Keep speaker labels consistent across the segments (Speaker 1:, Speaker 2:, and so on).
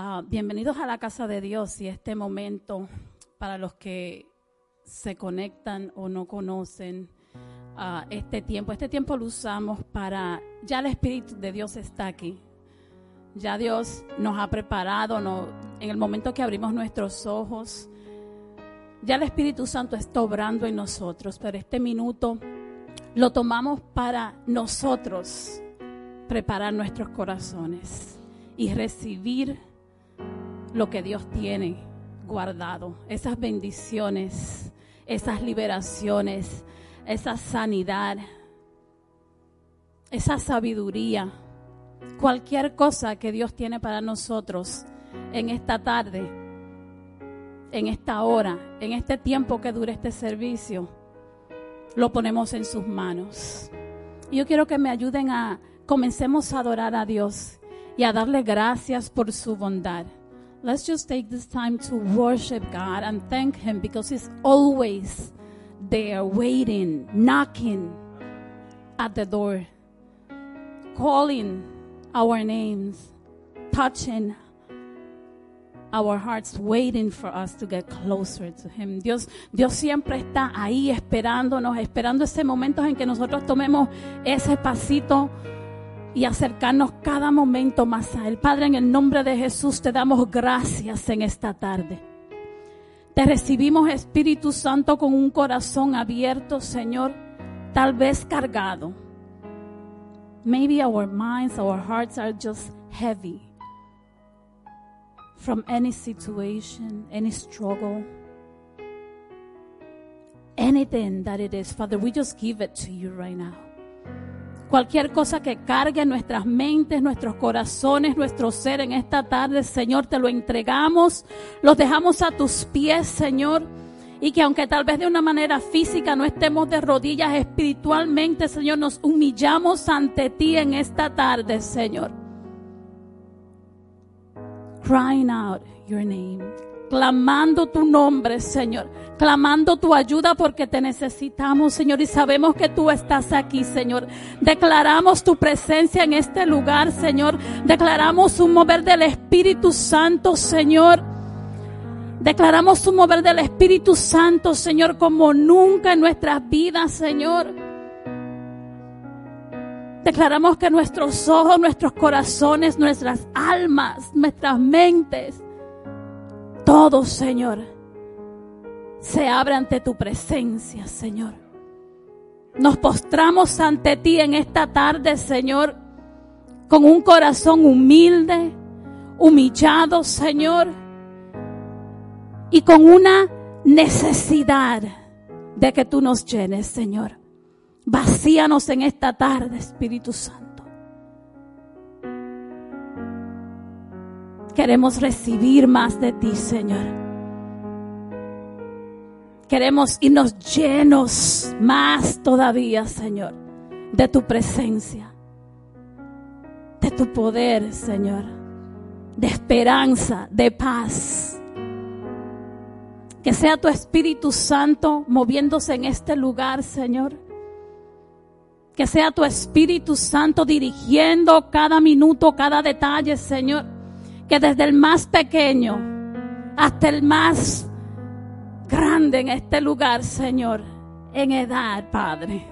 Speaker 1: Ah, bienvenidos a la casa de Dios y este momento para los que se conectan o no conocen ah, este tiempo. Este tiempo lo usamos para, ya el Espíritu de Dios está aquí. Ya Dios nos ha preparado no, en el momento que abrimos nuestros ojos. Ya el Espíritu Santo está obrando en nosotros, pero este minuto lo tomamos para nosotros preparar nuestros corazones y recibir lo que Dios tiene guardado, esas bendiciones, esas liberaciones, esa sanidad, esa sabiduría, cualquier cosa que Dios tiene para nosotros en esta tarde, en esta hora, en este tiempo que dure este servicio, lo ponemos en sus manos. Yo quiero que me ayuden a comencemos a adorar a Dios y a darle gracias por su bondad. Let's just take this time to worship God and thank Him because He's always there waiting, knocking at the door, calling our names, touching our hearts, waiting for us to get closer to Him. Dios, Dios siempre está ahí esperándonos, esperando ese momento en que nosotros tomemos ese pasito y acercarnos cada momento más a Él. Padre, en el nombre de Jesús te damos gracias en esta tarde. Te recibimos, Espíritu Santo, con un corazón abierto, Señor, tal vez cargado. Maybe our minds, our hearts are just heavy from any situation, any struggle, anything that it is. Father, we just give it to you right now. Cualquier cosa que cargue nuestras mentes, nuestros corazones, nuestro ser en esta tarde, Señor, te lo entregamos, los dejamos a tus pies, Señor. Y que aunque tal vez de una manera física no estemos de rodillas espiritualmente, Señor, nos humillamos ante ti en esta tarde, Señor. Crying out your name clamando tu nombre, Señor, clamando tu ayuda porque te necesitamos, Señor, y sabemos que tú estás aquí, Señor. Declaramos tu presencia en este lugar, Señor. Declaramos un mover del Espíritu Santo, Señor. Declaramos un mover del Espíritu Santo, Señor, como nunca en nuestras vidas, Señor. Declaramos que nuestros ojos, nuestros corazones, nuestras almas, nuestras mentes, todo, Señor, se abre ante tu presencia, Señor. Nos postramos ante ti en esta tarde, Señor, con un corazón humilde, humillado, Señor, y con una necesidad de que tú nos llenes, Señor. Vacíanos en esta tarde, Espíritu Santo. Queremos recibir más de ti, Señor. Queremos irnos llenos más todavía, Señor, de tu presencia, de tu poder, Señor, de esperanza, de paz. Que sea tu Espíritu Santo moviéndose en este lugar, Señor. Que sea tu Espíritu Santo dirigiendo cada minuto, cada detalle, Señor que desde el más pequeño hasta el más grande en este lugar, Señor, en edad, Padre.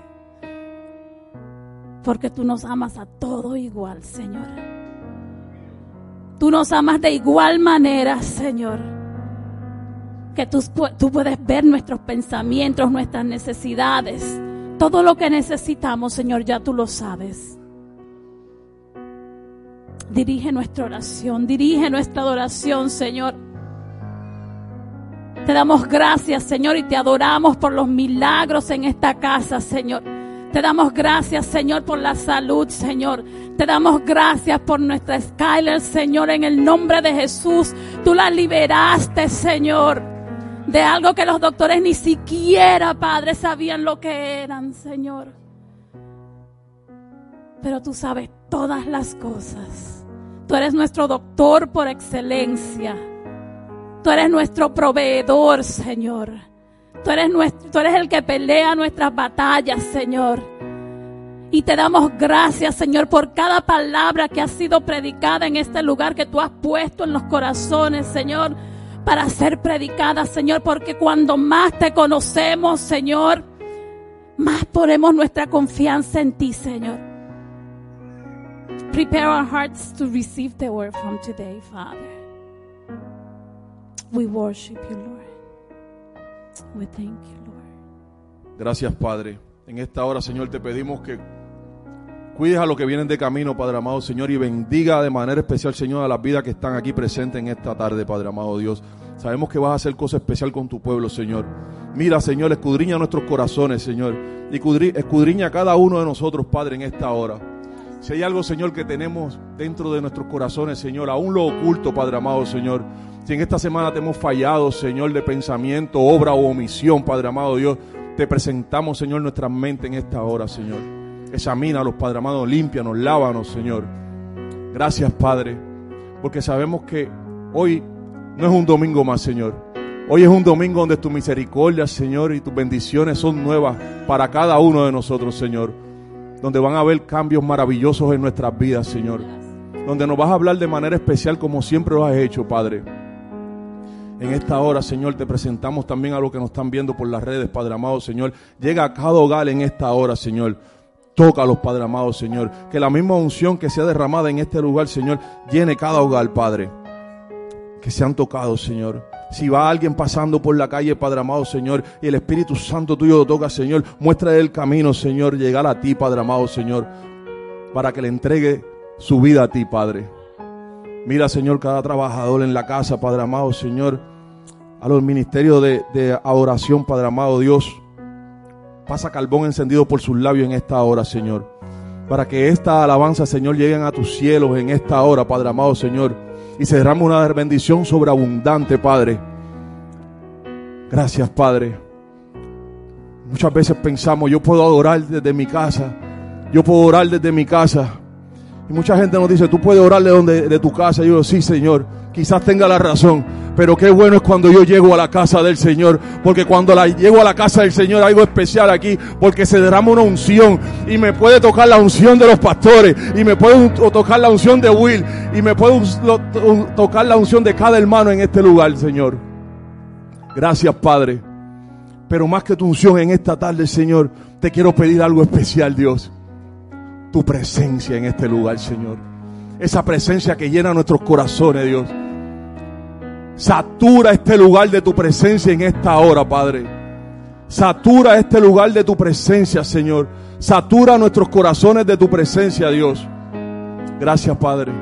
Speaker 1: Porque tú nos amas a todo igual, Señor. Tú nos amas de igual manera, Señor. Que tú, tú puedes ver nuestros pensamientos, nuestras necesidades. Todo lo que necesitamos, Señor, ya tú lo sabes. Dirige nuestra oración, dirige nuestra adoración, Señor. Te damos gracias, Señor, y te adoramos por los milagros en esta casa, Señor. Te damos gracias, Señor, por la salud, Señor. Te damos gracias por nuestra Skyler, Señor, en el nombre de Jesús. Tú la liberaste, Señor, de algo que los doctores ni siquiera, Padre, sabían lo que eran, Señor. Pero tú sabes todas las cosas. Tú eres nuestro doctor por excelencia. Tú eres nuestro proveedor, Señor. Tú eres, nuestro, tú eres el que pelea nuestras batallas, Señor. Y te damos gracias, Señor, por cada palabra que ha sido predicada en este lugar que tú has puesto en los corazones, Señor, para ser predicada, Señor, porque cuando más te conocemos, Señor, más ponemos nuestra confianza en ti, Señor. Prepare our hearts to receive the word from today, Father. We worship you, Lord. We thank you, Lord.
Speaker 2: Gracias, Padre. En esta hora, Señor, te pedimos que cuides a los que vienen de camino, Padre amado, Señor, y bendiga de manera especial, Señor, a las vidas que están aquí presentes en esta tarde, Padre amado Dios. Sabemos que vas a hacer cosas especial con tu pueblo, Señor. Mira, Señor, escudriña nuestros corazones, Señor. Y escudriña a cada uno de nosotros, Padre, en esta hora. Si hay algo, Señor, que tenemos dentro de nuestros corazones, Señor, aún lo oculto, Padre amado, Señor. Si en esta semana te hemos fallado, Señor, de pensamiento, obra o omisión, Padre amado Dios, te presentamos, Señor, nuestra mente en esta hora, Señor. Examínalos, Padre amado, límpianos, lávanos, Señor. Gracias, Padre, porque sabemos que hoy no es un domingo más, Señor. Hoy es un domingo donde tu misericordia, Señor, y tus bendiciones son nuevas para cada uno de nosotros, Señor. Donde van a haber cambios maravillosos en nuestras vidas, Señor. Donde nos vas a hablar de manera especial como siempre lo has hecho, Padre. En esta hora, Señor, te presentamos también a los que nos están viendo por las redes, Padre amado, Señor. Llega a cada hogar en esta hora, Señor. los Padre amado, Señor. Que la misma unción que sea derramada en este lugar, Señor, llene cada hogar, Padre. Que sean tocados, Señor. Si va alguien pasando por la calle, Padre amado, Señor, y el Espíritu Santo tuyo lo toca, Señor, muestra el camino, Señor, llegar a ti, Padre amado, Señor, para que le entregue su vida a ti, Padre. Mira, Señor, cada trabajador en la casa, Padre amado, Señor, a los ministerios de, de adoración, Padre amado Dios. Pasa carbón encendido por sus labios en esta hora, Señor. Para que esta alabanza, Señor, lleguen a tus cielos en esta hora, Padre amado, Señor. Y se una bendición sobreabundante, Padre. Gracias, Padre. Muchas veces pensamos, yo puedo adorar desde mi casa. Yo puedo orar desde mi casa. Y mucha gente nos dice, tú puedes orar de, donde, de tu casa. Y yo digo, sí, Señor, quizás tenga la razón. Pero qué bueno es cuando yo llego a la casa del Señor. Porque cuando la, llego a la casa del Señor algo especial aquí. Porque se derrama una unción. Y me puede tocar la unción de los pastores. Y me puede tocar la unción de Will. Y me puede tocar la unción de cada hermano en este lugar, Señor. Gracias, Padre. Pero más que tu unción en esta tarde, Señor, te quiero pedir algo especial, Dios tu presencia en este lugar, Señor. Esa presencia que llena nuestros corazones, Dios. Satura este lugar de tu presencia en esta hora, Padre. Satura este lugar de tu presencia, Señor. Satura nuestros corazones de tu presencia, Dios. Gracias, Padre.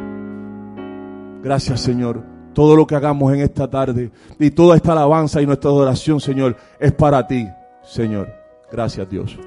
Speaker 2: Gracias, Señor. Todo lo que hagamos en esta tarde y toda esta alabanza y nuestra adoración, Señor, es para ti, Señor. Gracias, Dios.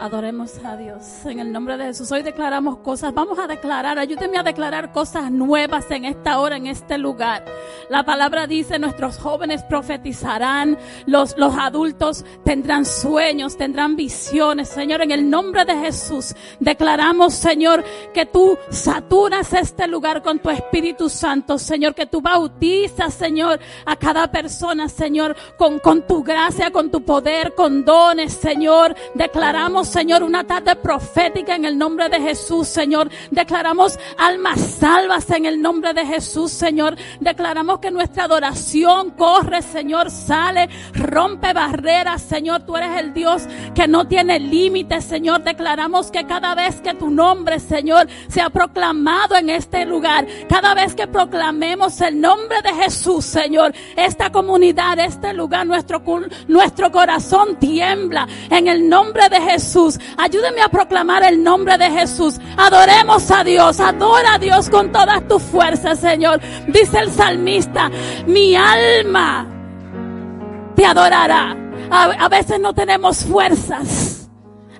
Speaker 1: Adoremos a Dios. En el nombre de Jesús. Hoy declaramos cosas. Vamos a declarar. Ayúdenme a declarar cosas nuevas en esta hora, en este lugar. La palabra dice, nuestros jóvenes profetizarán. Los, los adultos tendrán sueños, tendrán visiones. Señor, en el nombre de Jesús. Declaramos, Señor, que tú saturas este lugar con tu Espíritu Santo. Señor, que tú bautizas, Señor, a cada persona, Señor, con, con tu gracia, con tu poder, con dones, Señor. Declaramos Señor, una tarde profética en el nombre de Jesús, Señor. Declaramos almas salvas en el nombre de Jesús, Señor. Declaramos que nuestra adoración corre, Señor, sale, rompe barreras, Señor. Tú eres el Dios que no tiene límites, Señor. Declaramos que cada vez que tu nombre, Señor, se ha proclamado en este lugar, cada vez que proclamemos el nombre de Jesús, Señor, esta comunidad, este lugar, nuestro, nuestro corazón tiembla en el nombre de Jesús. Ayúdeme a proclamar el nombre de Jesús. Adoremos a Dios. Adora a Dios con todas tus fuerzas, Señor. Dice el salmista, mi alma te adorará. A, veces no tenemos fuerzas.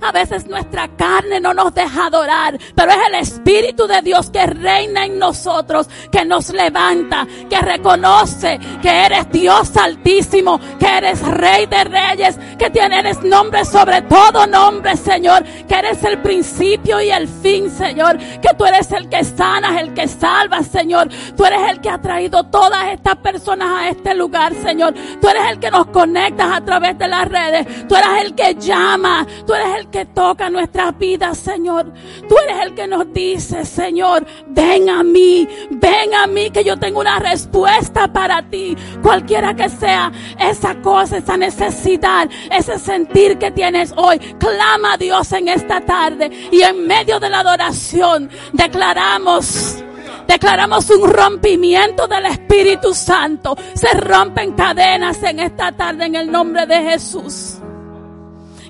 Speaker 1: A veces nuestra carne no nos deja adorar, pero es el Espíritu de Dios que reina en nosotros, que nos levanta, que reconoce que eres Dios altísimo, que eres Rey de Reyes, que tienes nombre sobre todo nombre, Señor, que eres el principio y el fin, Señor, que tú eres el que sanas, el que salva, Señor. Tú eres el que ha traído todas estas personas a este lugar, Señor. Tú eres el que nos conectas a través de las redes. Tú eres el que llama, tú eres el que toca nuestras vidas, Señor. Tú eres el que nos dice, Señor, ven a mí, ven a mí, que yo tengo una respuesta para ti. Cualquiera que sea esa cosa, esa necesidad, ese sentir que tienes hoy, clama a Dios en esta tarde y en medio de la adoración declaramos Declaramos un rompimiento del Espíritu Santo. Se rompen cadenas en esta tarde en el nombre de Jesús.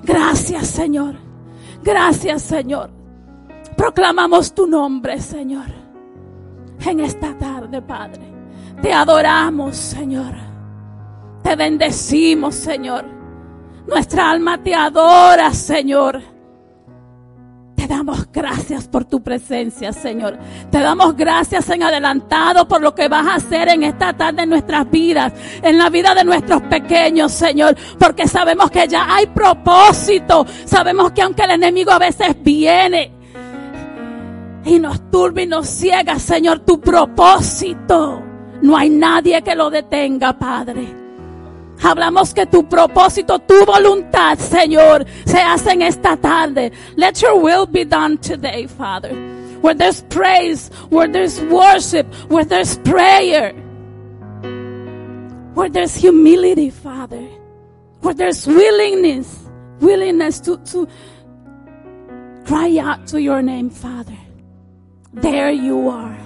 Speaker 1: Gracias, Señor. Gracias, Señor. Proclamamos tu nombre, Señor. En esta tarde, Padre. Te adoramos, Señor. Te bendecimos, Señor. Nuestra alma te adora, Señor. Damos gracias por tu presencia, Señor. Te damos gracias en adelantado por lo que vas a hacer en esta tarde en nuestras vidas, en la vida de nuestros pequeños, Señor. Porque sabemos que ya hay propósito. Sabemos que aunque el enemigo a veces viene y nos turba y nos ciega, Señor, tu propósito. No hay nadie que lo detenga, Padre. Hablamos que tu propósito, tu voluntad, Señor, se hace en esta tarde. Let your will be done today, Father. Where there's praise, where there's worship, where there's prayer, where there's humility, Father, where there's willingness, willingness to, to cry out to your name, Father. There you are.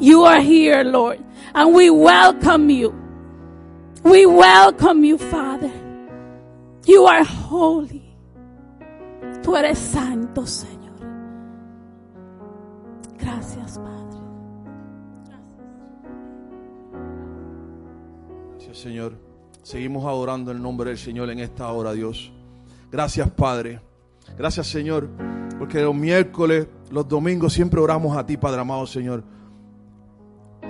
Speaker 1: You are here, Lord, and we welcome you. We welcome you, Father. You are holy. Tú eres santo, Señor. Gracias, Padre.
Speaker 2: Gracias, Señor. Seguimos adorando el nombre del Señor en esta hora, Dios. Gracias, Padre. Gracias, Señor, porque los miércoles, los domingos siempre oramos a ti, Padre amado, Señor.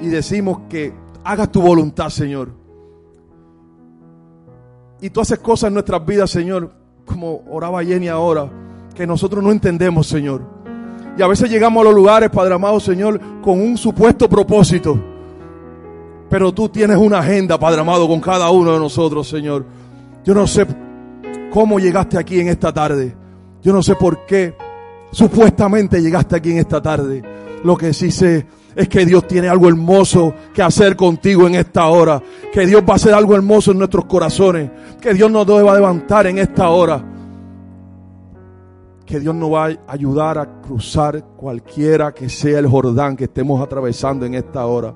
Speaker 2: Y decimos que hagas tu voluntad, Señor. Y tú haces cosas en nuestras vidas, Señor, como oraba Jenny ahora, que nosotros no entendemos, Señor. Y a veces llegamos a los lugares, Padre amado, Señor, con un supuesto propósito. Pero tú tienes una agenda, Padre amado, con cada uno de nosotros, Señor. Yo no sé cómo llegaste aquí en esta tarde. Yo no sé por qué supuestamente llegaste aquí en esta tarde. Lo que sí sé es que Dios tiene algo hermoso que hacer contigo en esta hora. Que Dios va a hacer algo hermoso en nuestros corazones. Que Dios nos va a levantar en esta hora. Que Dios nos va a ayudar a cruzar cualquiera que sea el Jordán que estemos atravesando en esta hora.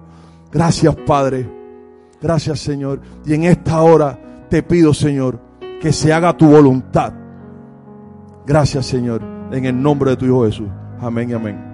Speaker 2: Gracias Padre. Gracias Señor. Y en esta hora te pido Señor que se haga tu voluntad. Gracias Señor. En el nombre de tu Hijo Jesús. Amén y amén.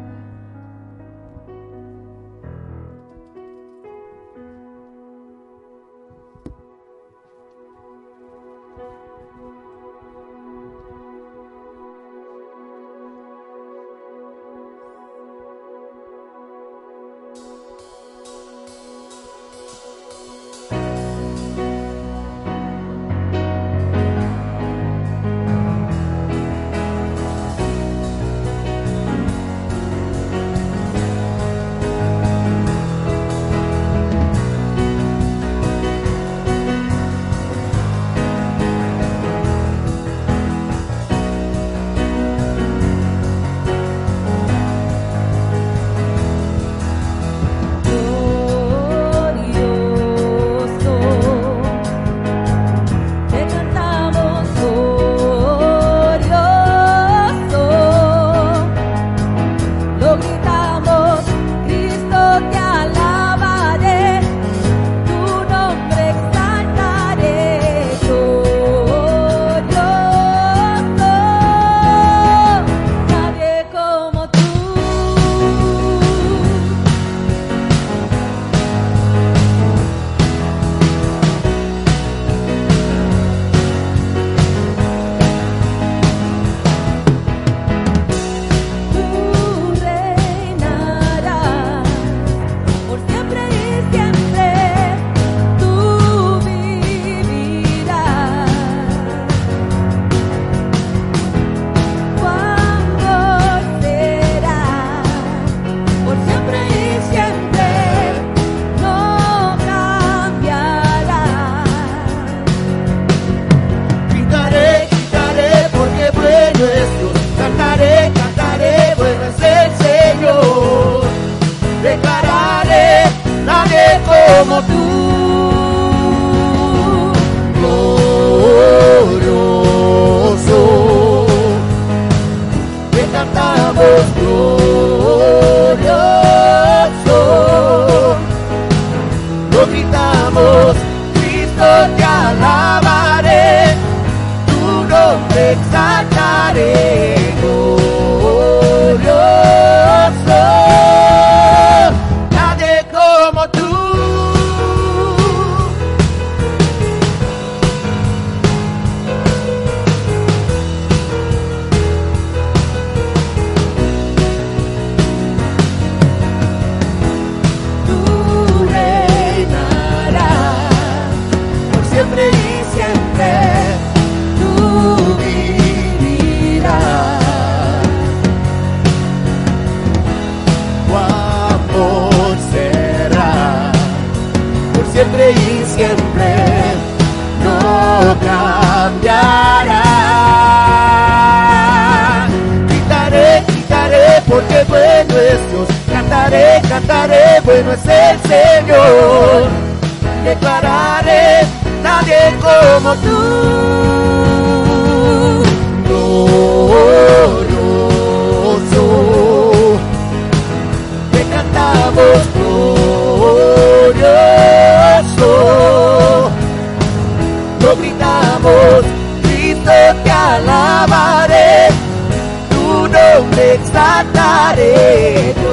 Speaker 3: bueno es el Señor. Declararé nadie como tú. Glorioso. Te cantamos glorioso. Lo gritamos, Cristo te alabaré. Tu nombre exaltaré.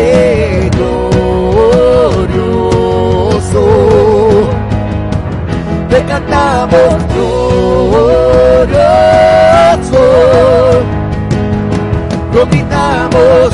Speaker 3: Padre glorioso. Te cantamos glorioso. Gritamos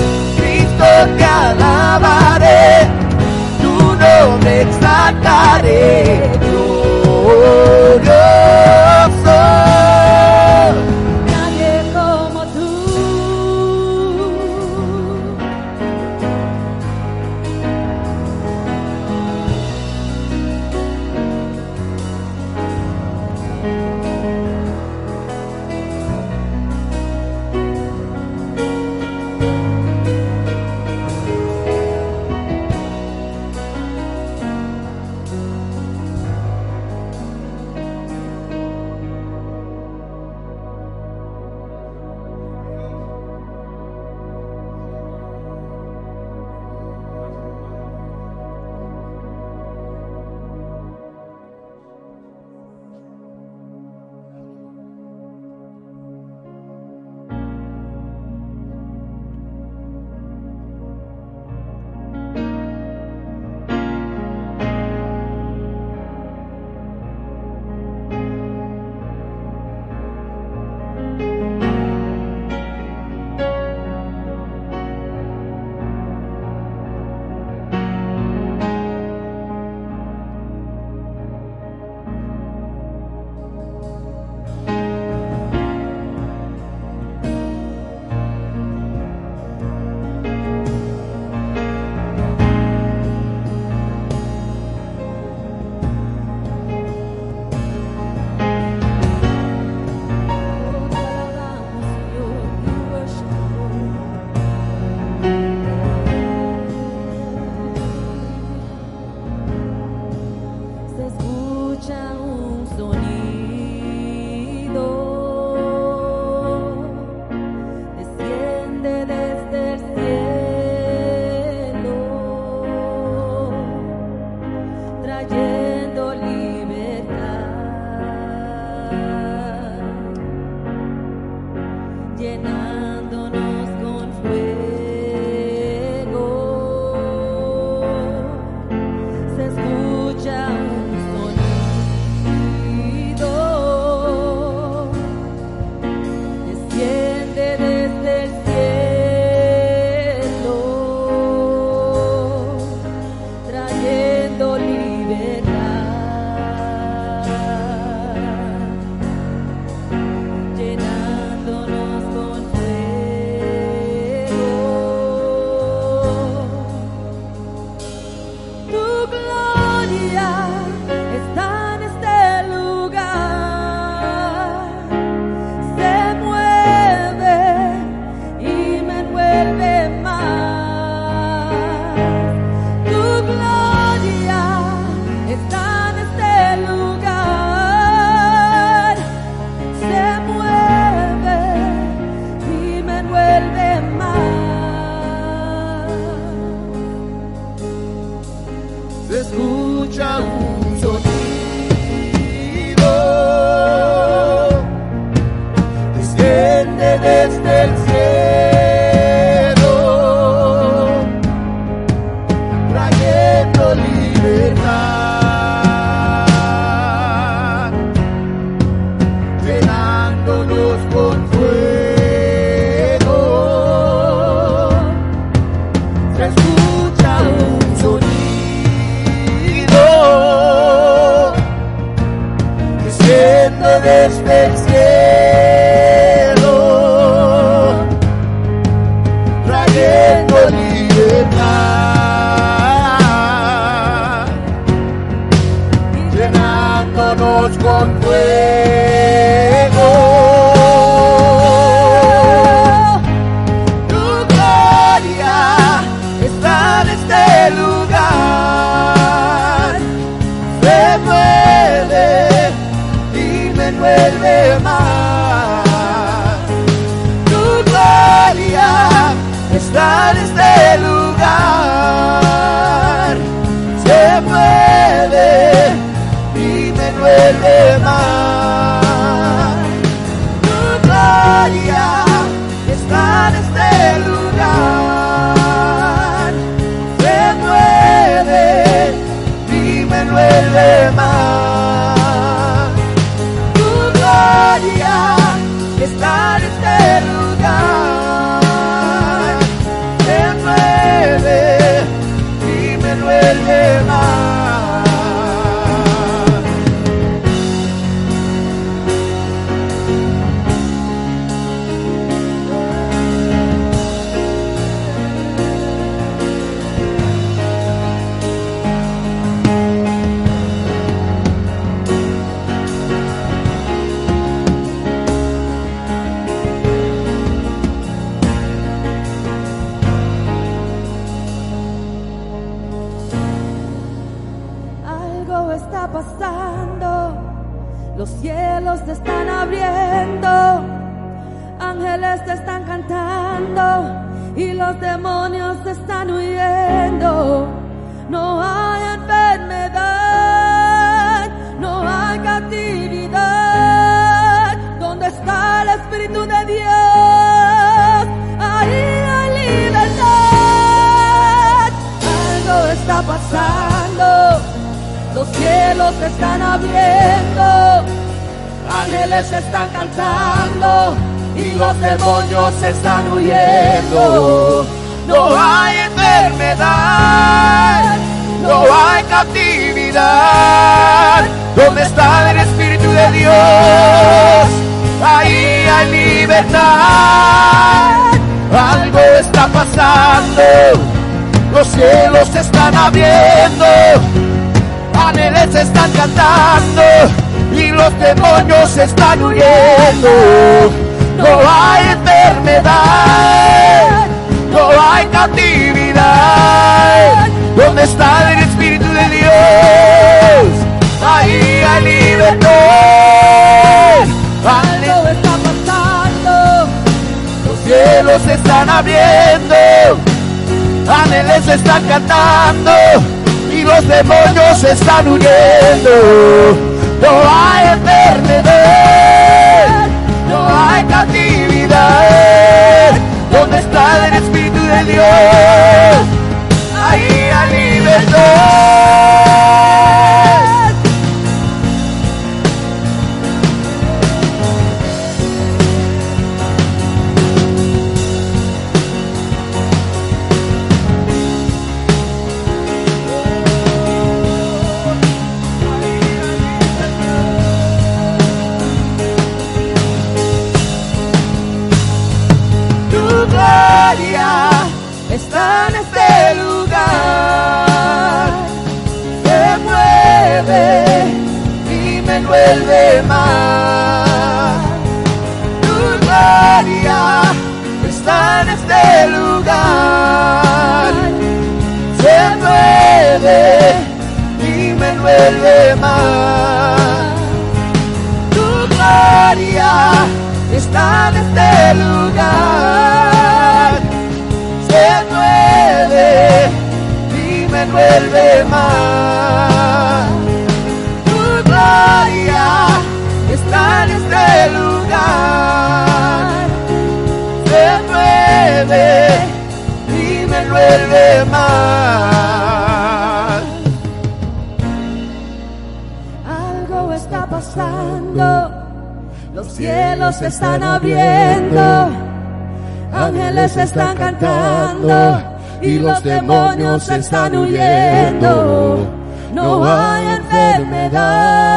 Speaker 4: demonios están huyendo. No hay enfermedad,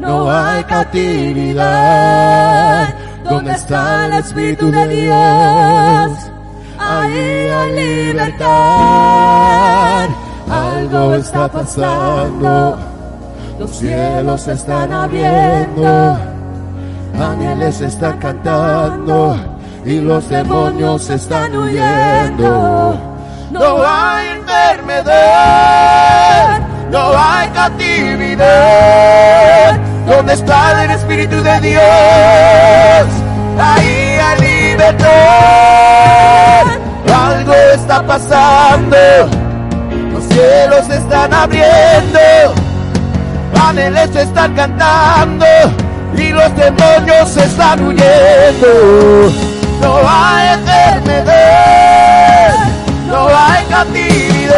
Speaker 4: no hay cautividad. ¿Dónde está el Espíritu de Dios? Ahí hay libertad. Algo está pasando. Los cielos se están abriendo. Ángeles están cantando. Y los demonios están huyendo. No hay enfermedad. No hay cautividad. ¿Dónde está el Espíritu de Dios? Ahí hay libertad. Algo está pasando. Los cielos se están abriendo. Ángeles están cantando. Y los demonios están huyendo. No hay enfermedad. No hay cautividad.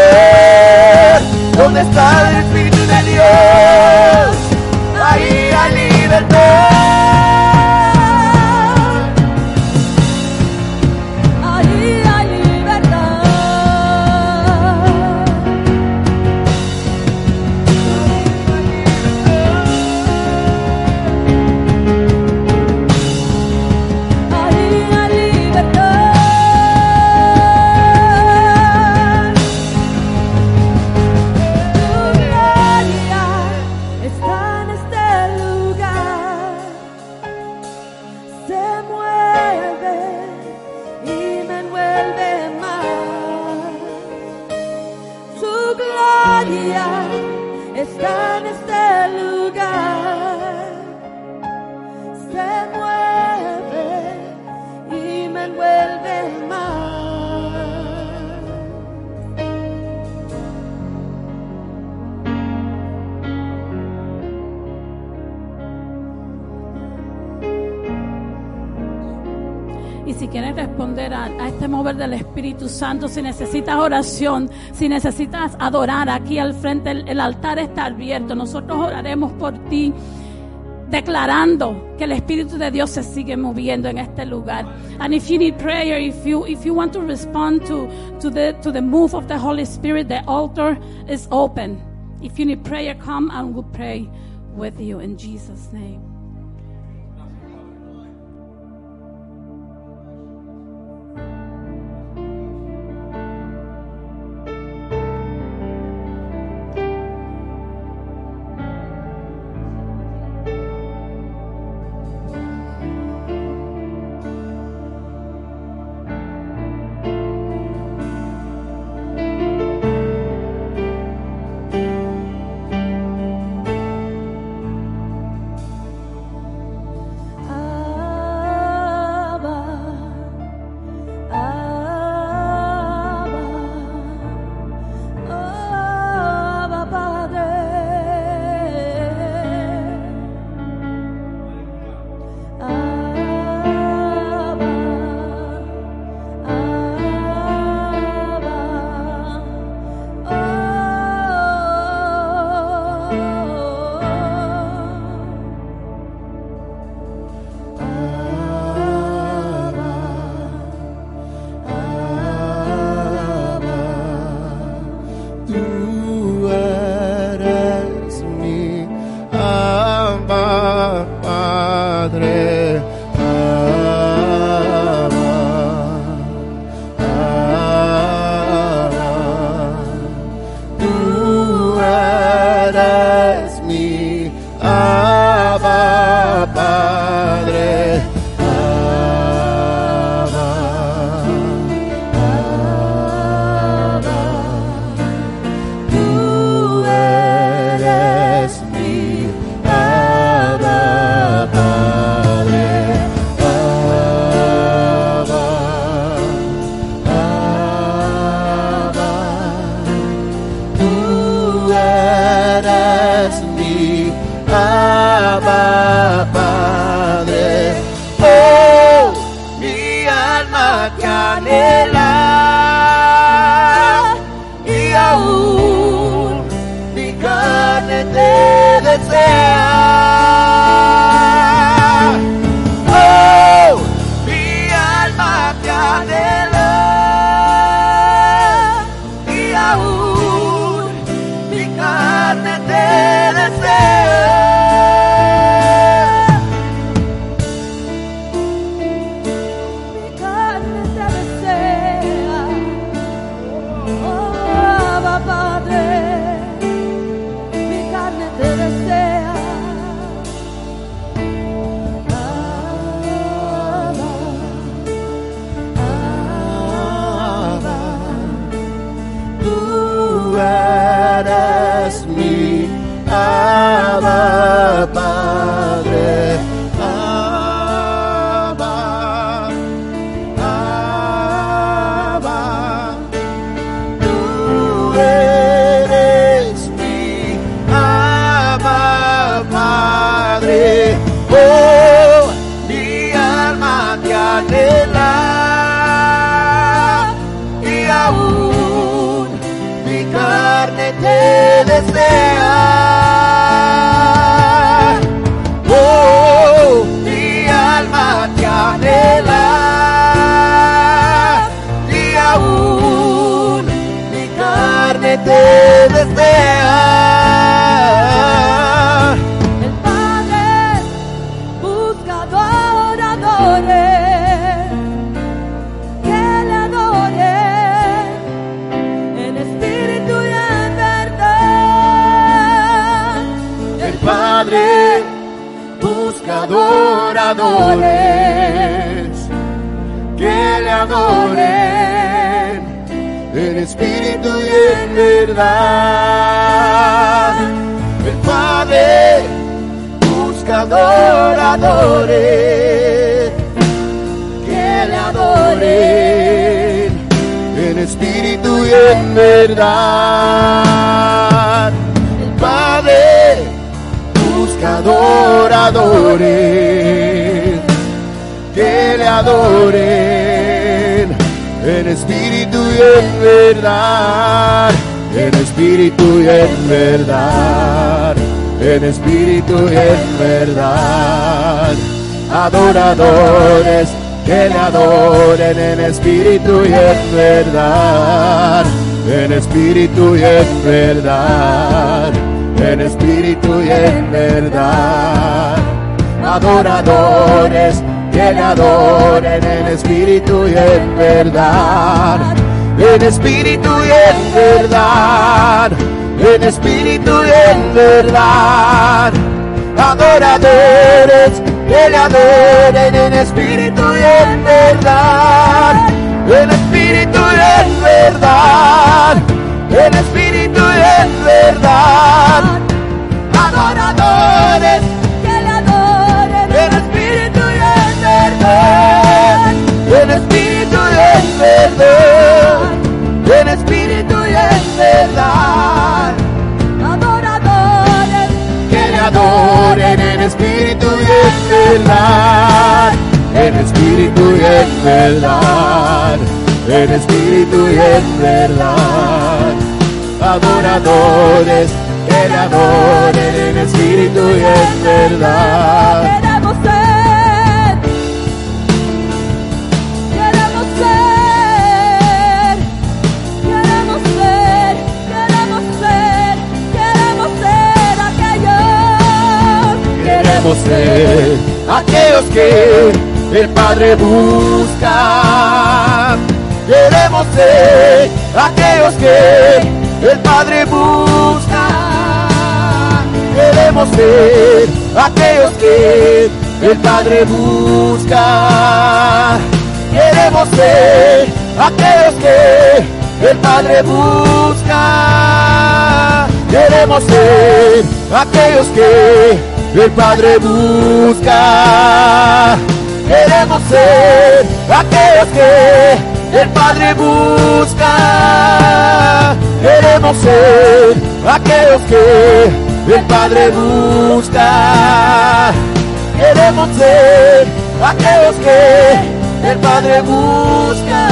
Speaker 4: ¿Dónde está el Espíritu de Dios? Ahí hay libertad.
Speaker 1: Espíritu Santo, si necesitas oración, si necesitas adorar aquí al frente, el, el altar está abierto. Nosotros oraremos por ti, declarando que el Espíritu de Dios se sigue moviendo en este lugar. And if you need prayer, if you if you want to respond to to the to the move of the Holy Spirit, the altar is open. If you need prayer, come and we'll pray with you in Jesus' name.
Speaker 3: Alma te anhela. Y aún mi carne te desea.
Speaker 4: El Padre busca adoradores que le adoren en espíritu y en verdad.
Speaker 3: El Padre busca adoradores El Padre busca adoradores que le adoren en espíritu y en verdad. El Padre busca adoradores que le adoren en espíritu y en verdad, en espíritu y en verdad, en espíritu y en verdad. Adoradores que le adoren en espíritu y en verdad, en espíritu y en verdad, en espíritu y en verdad. Adoradores que le adoren en espíritu y en verdad, en espíritu y en verdad, en espíritu y en verdad, adoradores que le adoren en espíritu y en verdad, en espíritu y en verdad, en espíritu y en verdad, adoradores
Speaker 4: Que
Speaker 3: en espíritu y en verdad, en espíritu en verdad, en espíritu y en verdad,
Speaker 4: adoradores
Speaker 3: que le adoren en espíritu y en verdad, en espíritu y en verdad, en espíritu y en verdad, adoradores que le adoren en espíritu y en verdad.
Speaker 4: Ser aquellos
Speaker 3: que el Padre busca. Queremos ser aquellos que el Padre busca. Queremos ser aquellos que el Padre busca. Queremos ser aquellos que el Padre busca. Queremos ser aquellos que el Padre busca. Queremos ser aquellos que el Padre busca. Queremos ser aquellos que el Padre busca. Queremos ser aquellos que el Padre busca.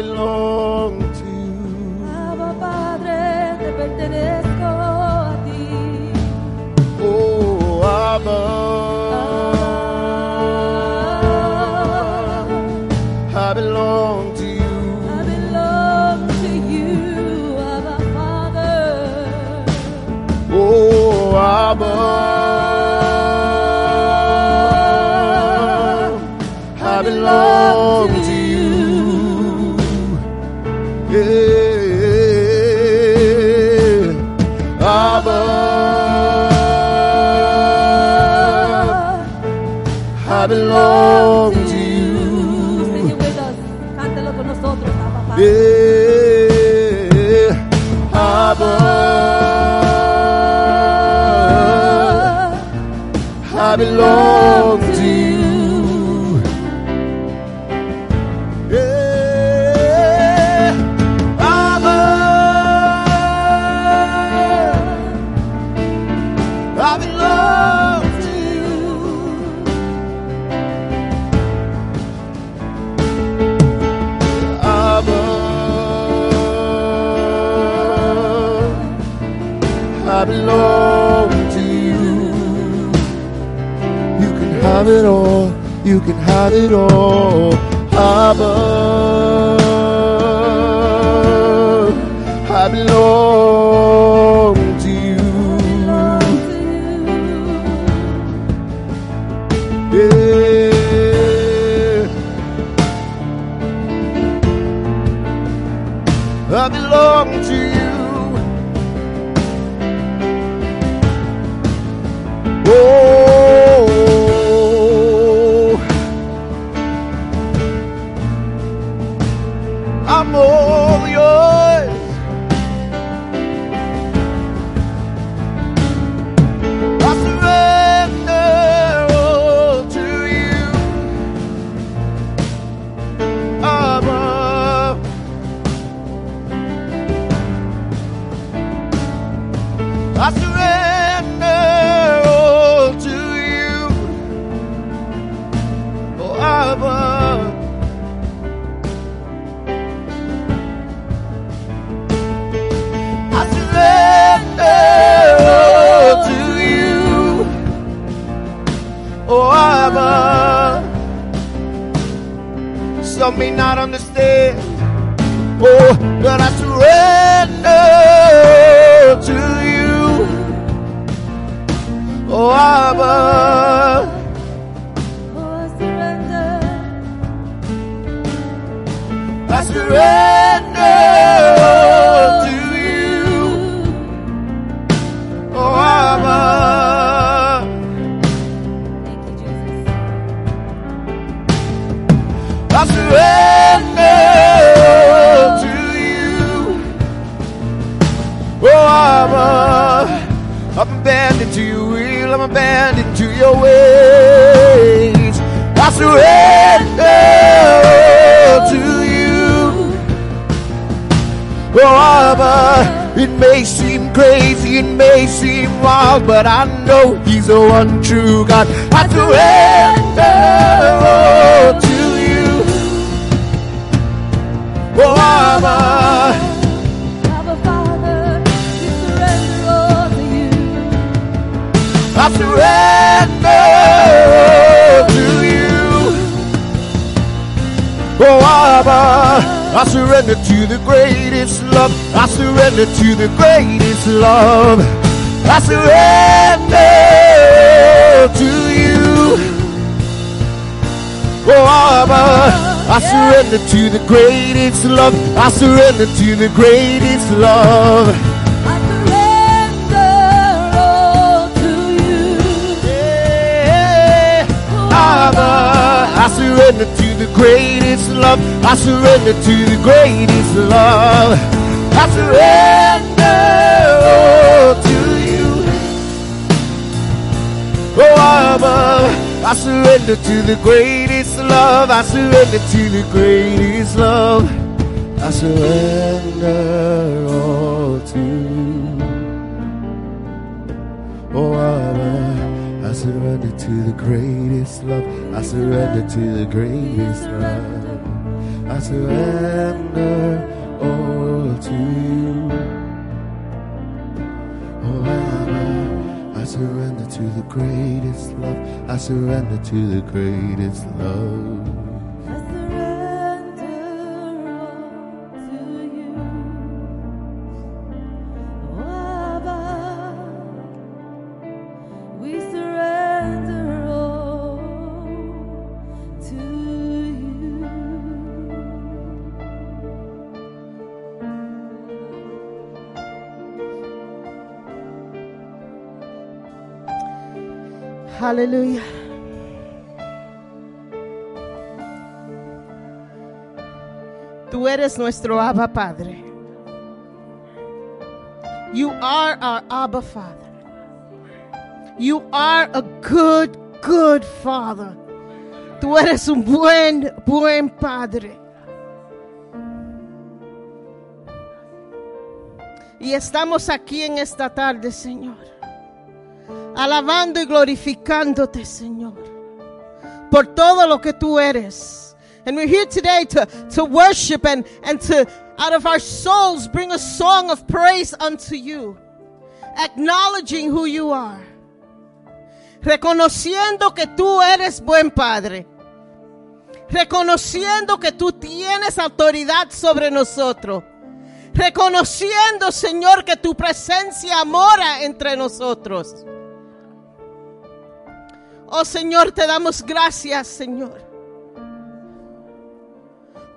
Speaker 4: Babylon.
Speaker 3: have
Speaker 4: it
Speaker 3: all. You can have it all. Harbor, have it all. may seem crazy, it may seem wild, but I know He's the one true God. I surrender. I surrender to the greatest love. I surrender to the greatest love. I surrender to you. Oh, Abba. I surrender to the greatest love. I surrender to the greatest love.
Speaker 4: I surrender to
Speaker 3: the greatest love. I surrender to the greatest love. I surrender oh, to you. Oh, Abba. I surrender to the greatest love. I surrender to the greatest love. I surrender all to you. Oh, I surrender to the greatest love. I surrender to the greatest love. I surrender all to you. Oh, Abba, I surrender to the greatest love. I surrender to the greatest love.
Speaker 5: Hallelujah. Tú eres nuestro Abba Padre. You are our Abba Father. You are a good, good Father. Tú eres un buen, buen Padre. Y estamos aquí en esta tarde, Señor alabando y glorificándote, Señor, por todo lo que tú eres. And we're here today to, to worship and, and to, out of our souls, bring a song of praise unto you, acknowledging who you are, reconociendo que tú eres buen Padre, reconociendo que tú tienes autoridad sobre nosotros. Reconociendo, Señor, que tu presencia mora entre nosotros. Oh Señor, te damos gracias, Señor,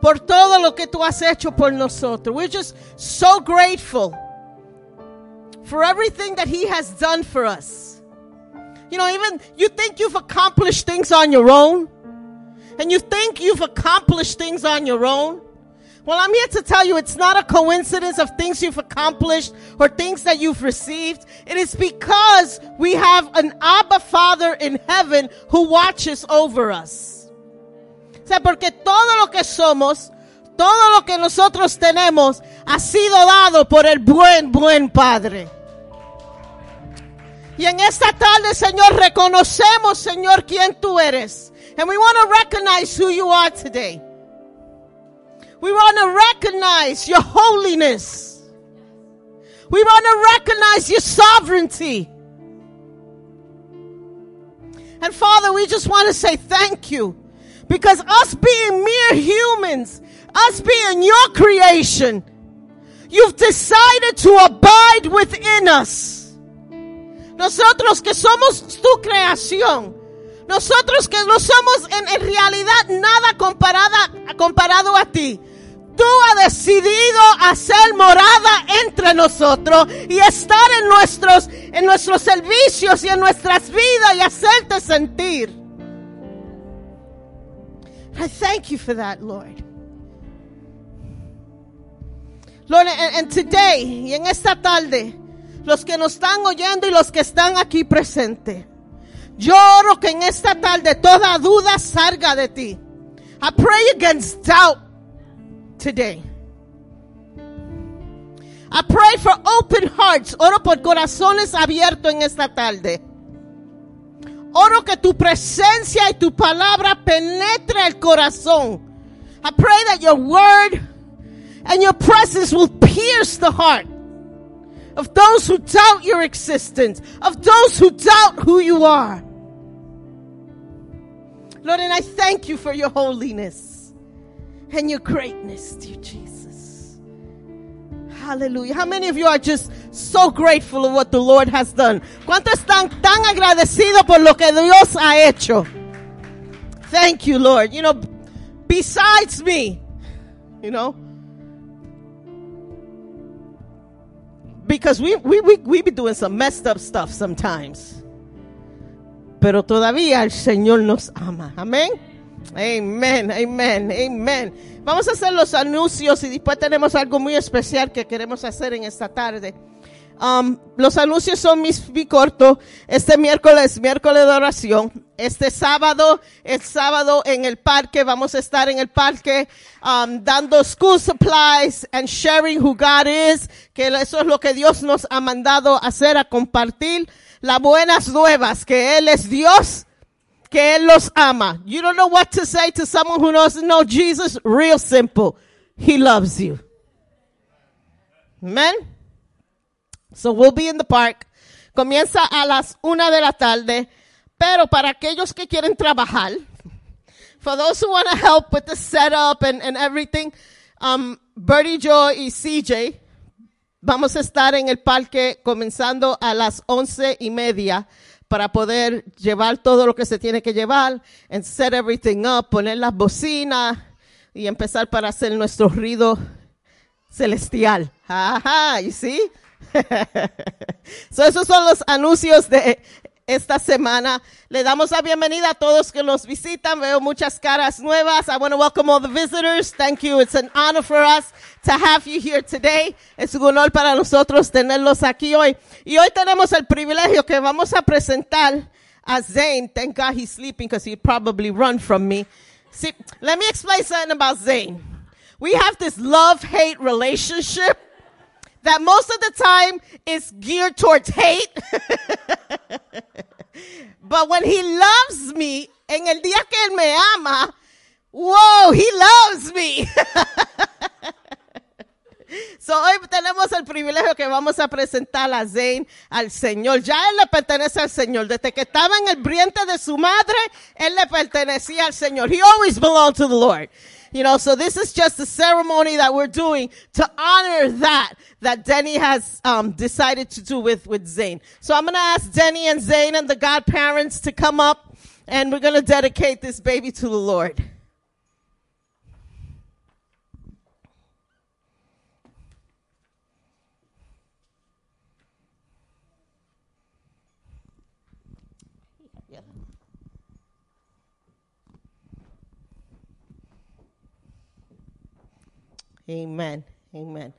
Speaker 5: por todo lo que tú has hecho por nosotros. We're just so grateful for everything that He has done for us. You know, even you think you've accomplished things on your own, and you think you've accomplished things on your own. Well, I'm here to tell you it's not a coincidence of things you've accomplished or things that you've received. It is because we have an Abba Father in heaven who watches over us. O sea, porque todo lo que somos, todo lo que nosotros tenemos ha sido dado por el buen, buen Padre. Y en esta tarde, Señor, reconocemos, Señor, quién tú eres. And we want to recognize who you are today. We want to recognize your holiness. We want to recognize your sovereignty. And Father, we just want to say thank you. Because us being mere humans, us being your creation, you've decided to abide within us. Nosotros que somos tu creación. Nosotros que no somos en, en realidad nada comparada, comparado a ti. Tú has decidido hacer morada entre nosotros y estar en nuestros, en nuestros servicios y en nuestras vidas y hacerte sentir. I thank you for that, Lord. Lord, and, today y en esta tarde, los que nos están oyendo y los que están aquí presentes, yo oro que en esta tarde toda duda salga de ti. I pray against doubt today. I pray for open hearts. Oro por corazones abiertos en esta tarde. Oro que tu presencia y tu palabra penetre el corazón. I pray that your word and your presence will pierce the heart of those who doubt your existence, of those who doubt who you are. Lord, and I thank you for your holiness and your greatness, dear Jesus. Hallelujah. How many of you are just so grateful of what the Lord has done? ¿Cuántos están tan agradecidos por lo que Dios ha hecho? Thank you, Lord. You know, besides me, you know, because we, we, we, we be doing some messed up stuff sometimes. Pero todavía el Señor nos ama. Amén. Amen, amen, amen. Vamos a hacer los anuncios y después tenemos algo muy especial que queremos hacer en esta tarde. Um, los anuncios son mis, muy cortos. Este miércoles, miércoles de oración. Este sábado, el sábado en el parque, vamos a estar en el parque um, dando school supplies and sharing who God is, que eso es lo que Dios nos ha mandado hacer, a compartir las buenas nuevas, que Él es Dios, que Él los ama. You don't know what to say to someone who doesn't know Jesus? Real simple. He loves you. Amen. So we'll be in the park. Comienza a las una de la tarde. Pero para aquellos que quieren trabajar, for those who want to help with the setup and, everything, um, Bertie Joe y CJ, vamos a estar en el parque comenzando a las once y media para poder llevar todo lo que se tiene que llevar and set everything up, poner las bocinas y empezar para hacer nuestro ruido celestial. Ajá, you see? so esos son los anuncios de esta semana. Le damos la bienvenida a todos que nos visitan. Veo muchas caras nuevas. I want to welcome all the visitors. Thank you. It's an honor for us to have you here today. Es un honor para nosotros tenerlos aquí hoy. Y hoy tenemos el privilegio que vamos a presentar a Zane. Thank God he's sleeping because he'd probably run from me. See, let me explain something about Zane. We have this love-hate relationship that most of the time is geared towards hate. but when he loves me, en el día que él me ama, whoa, he loves me. So hoy tenemos el privilegio que vamos a presentar a Zane al Señor. Ya él le pertenece al Señor. Desde que estaba en el vientre de su madre, él le pertenecía al Señor. He always belonged to the Lord. You know, so this is just a ceremony that we're doing to honor that, that Denny has um, decided to do with, with Zane. So I'm going to ask Denny and Zane and the godparents to come up and we're going to dedicate this baby to the Lord. Amen. Amen.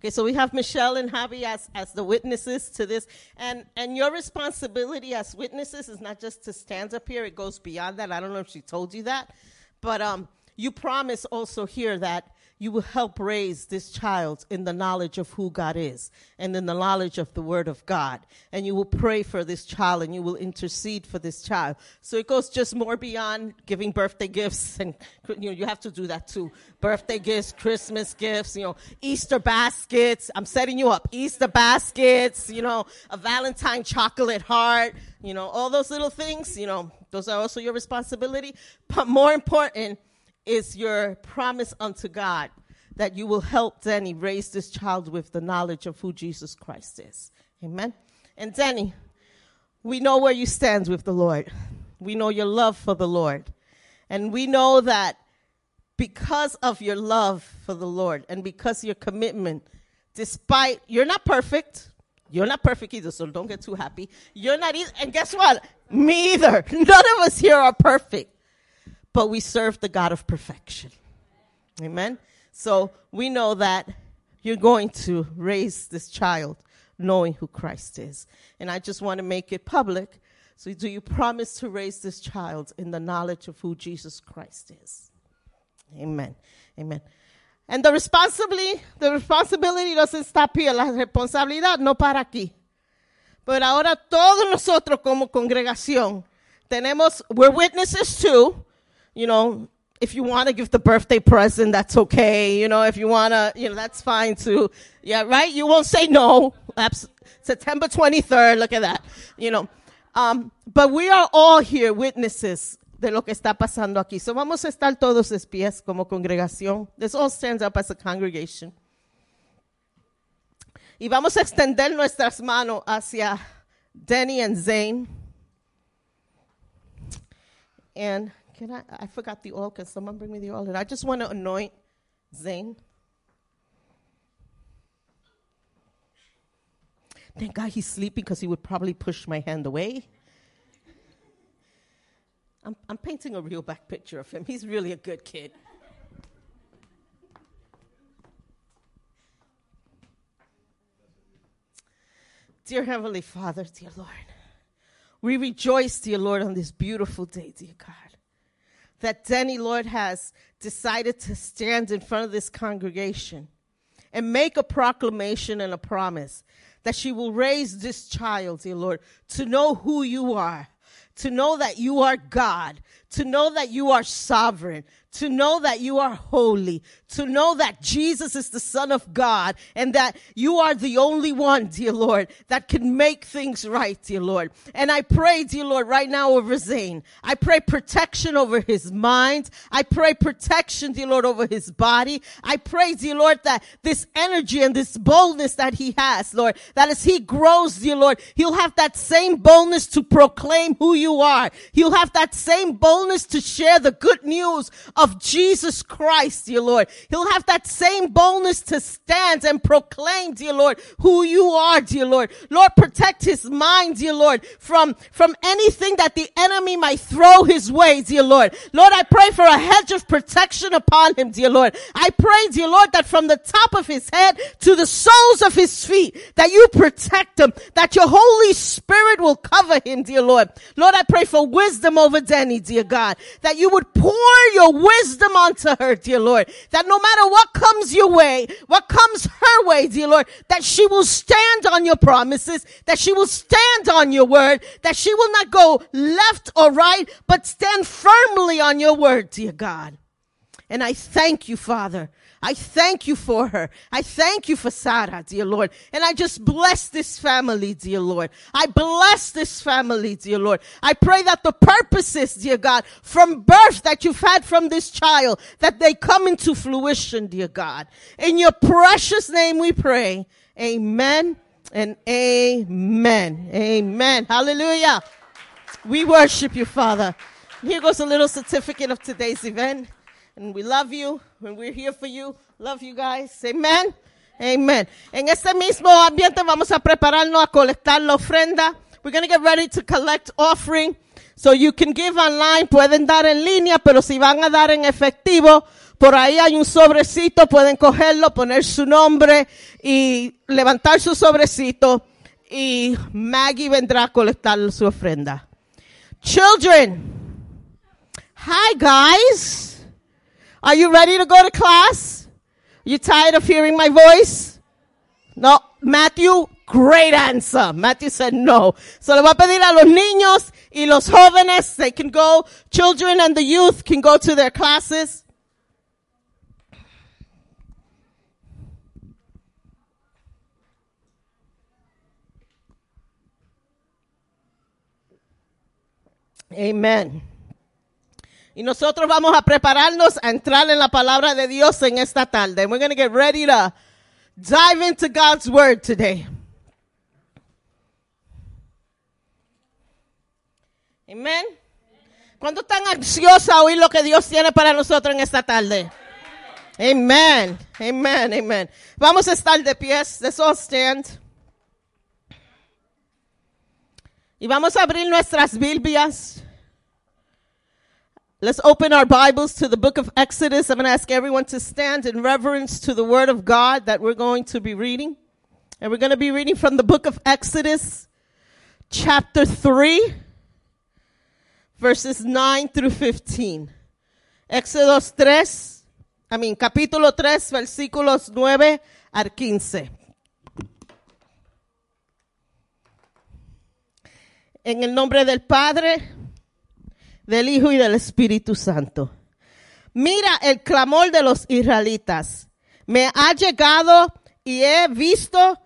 Speaker 5: Okay, so we have Michelle and Javi as, as the witnesses to this. And, and your responsibility as witnesses is not just to stand up here, it goes beyond that. I don't know if she told you that. But um, you promise also here that you will help raise this child in the knowledge of who God is and in the knowledge of the Word of God. And you will pray for this child and you will intercede for this child. So it goes just more beyond giving birthday gifts and you know you have to do that too. Birthday gifts, Christmas gifts, you know, Easter baskets. I'm setting you up. Easter baskets, you know, a Valentine chocolate heart, you know, all those little things, you know, those are also your responsibility. But more important, is your promise unto God that you will help Denny raise this child with the knowledge of who Jesus Christ is. Amen. And Denny, we know where you stand with the Lord. We know your love for the Lord. And we know that because of your love for the Lord and because your commitment, despite you're not perfect, you're not perfect either, so don't get too happy. You're not either, and guess what? Me either. None of us here are perfect but we serve the God of perfection. Amen. So we know that you're going to raise this child knowing who Christ is. And I just want to make it public. So do you promise to raise this child in the knowledge of who Jesus Christ is? Amen. Amen. And the responsibility, the responsibility doesn't stop here. La responsabilidad no para aquí. Pero ahora todos nosotros como congregación tenemos, we're witnesses too, you know, if you want to give the birthday present, that's okay. You know, if you want to, you know, that's fine too. Yeah, right? You won't say no. Abs- September 23rd, look at that. You know, um, but we are all here witnesses de lo que está pasando aquí. So vamos a estar todos pies como congregación. Let's all stand up as a congregation. Y vamos a extender nuestras manos hacia Denny and Zane. And can I? I forgot the oil. Can someone bring me the oil? And I just want to anoint Zane. Thank God he's sleeping because he would probably push my hand away. I'm, I'm painting a real back picture of him. He's really a good kid. Dear Heavenly Father, dear Lord, We rejoice, dear Lord, on this beautiful day, dear God. That Denny, Lord, has decided to stand in front of this congregation and make a proclamation and a promise that she will raise this child, dear Lord, to know who you are, to know that you are God, to know that you are sovereign, to know that you are holy, to know that Jesus is the Son of God and that you are the only one, dear Lord, that can make things right, dear Lord. And I pray, dear Lord, right now over Zane. I pray protection over his mind. I pray protection, dear Lord, over his body. I pray, dear Lord, that this energy and this boldness that he has, Lord, that as he grows, dear Lord, he'll have that same boldness to proclaim who you are. He'll have that same boldness to share the good news of Jesus Christ, dear Lord. He'll have that same boldness to stand and proclaim, dear Lord, who you are, dear Lord. Lord, protect his mind, dear Lord, from, from anything that the enemy might throw his way, dear Lord. Lord, I pray for a hedge of protection upon him, dear Lord. I pray, dear Lord, that from the top of his head to the soles of his feet, that you protect him, that your Holy Spirit will cover him, dear Lord. Lord, I pray for wisdom over Danny, dear God, that you would pour your wisdom unto her, dear Lord, that no matter what comes your way, what comes her way, dear Lord, that she will stand on your promises, that she will stand on your word, that she will not go left or right, but stand firmly on your word, dear God. And I thank you, Father. I thank you for her. I thank you for Sarah, dear Lord. And I just bless this family, dear Lord. I bless this family, dear Lord. I pray that the purposes, dear God, from birth that you've had from this child, that they come into fruition, dear God. In your precious name we pray. Amen and amen. Amen. Hallelujah. We worship you, Father. Here goes a little certificate of today's event. And we love you. And we're here for you. Love you guys. Amen. Amen. En este mismo ambiente vamos a prepararnos a colectar la ofrenda. We're going to get ready to collect offering. So you can give online, pueden dar en línea, pero si van a dar en efectivo, por ahí hay un sobrecito, pueden cogerlo, poner su nombre y levantar su sobrecito y Maggie vendrá a colectar su ofrenda. Children, hi guys. Are you ready to go to class? You tired of hearing my voice? No, Matthew, great answer. Matthew said no. So le voy a pedir a los niños y los jóvenes, they can go, children and the youth can go to their classes. Amen. Y nosotros vamos a prepararnos a entrar en la palabra de Dios en esta tarde. We're going to get ready to dive into God's word today. Amen. ¿Cuánto están ansiosos a oír lo que Dios tiene para nosotros en esta tarde? Amen. Amen. Amen. Vamos a estar de pies. Let's all stand. Y vamos a abrir nuestras Biblias. Let's open our Bibles to the book of Exodus. I'm going to ask everyone to stand in reverence to the word of God that we're going to be reading. And we're going to be reading from the book of Exodus, chapter 3, verses 9 through 15. Éxodos 3, I mean, capítulo 3, versículos 9 al 15. En el nombre del Padre, del Hijo y del Espíritu Santo. Mira el clamor de los israelitas. Me ha llegado y he visto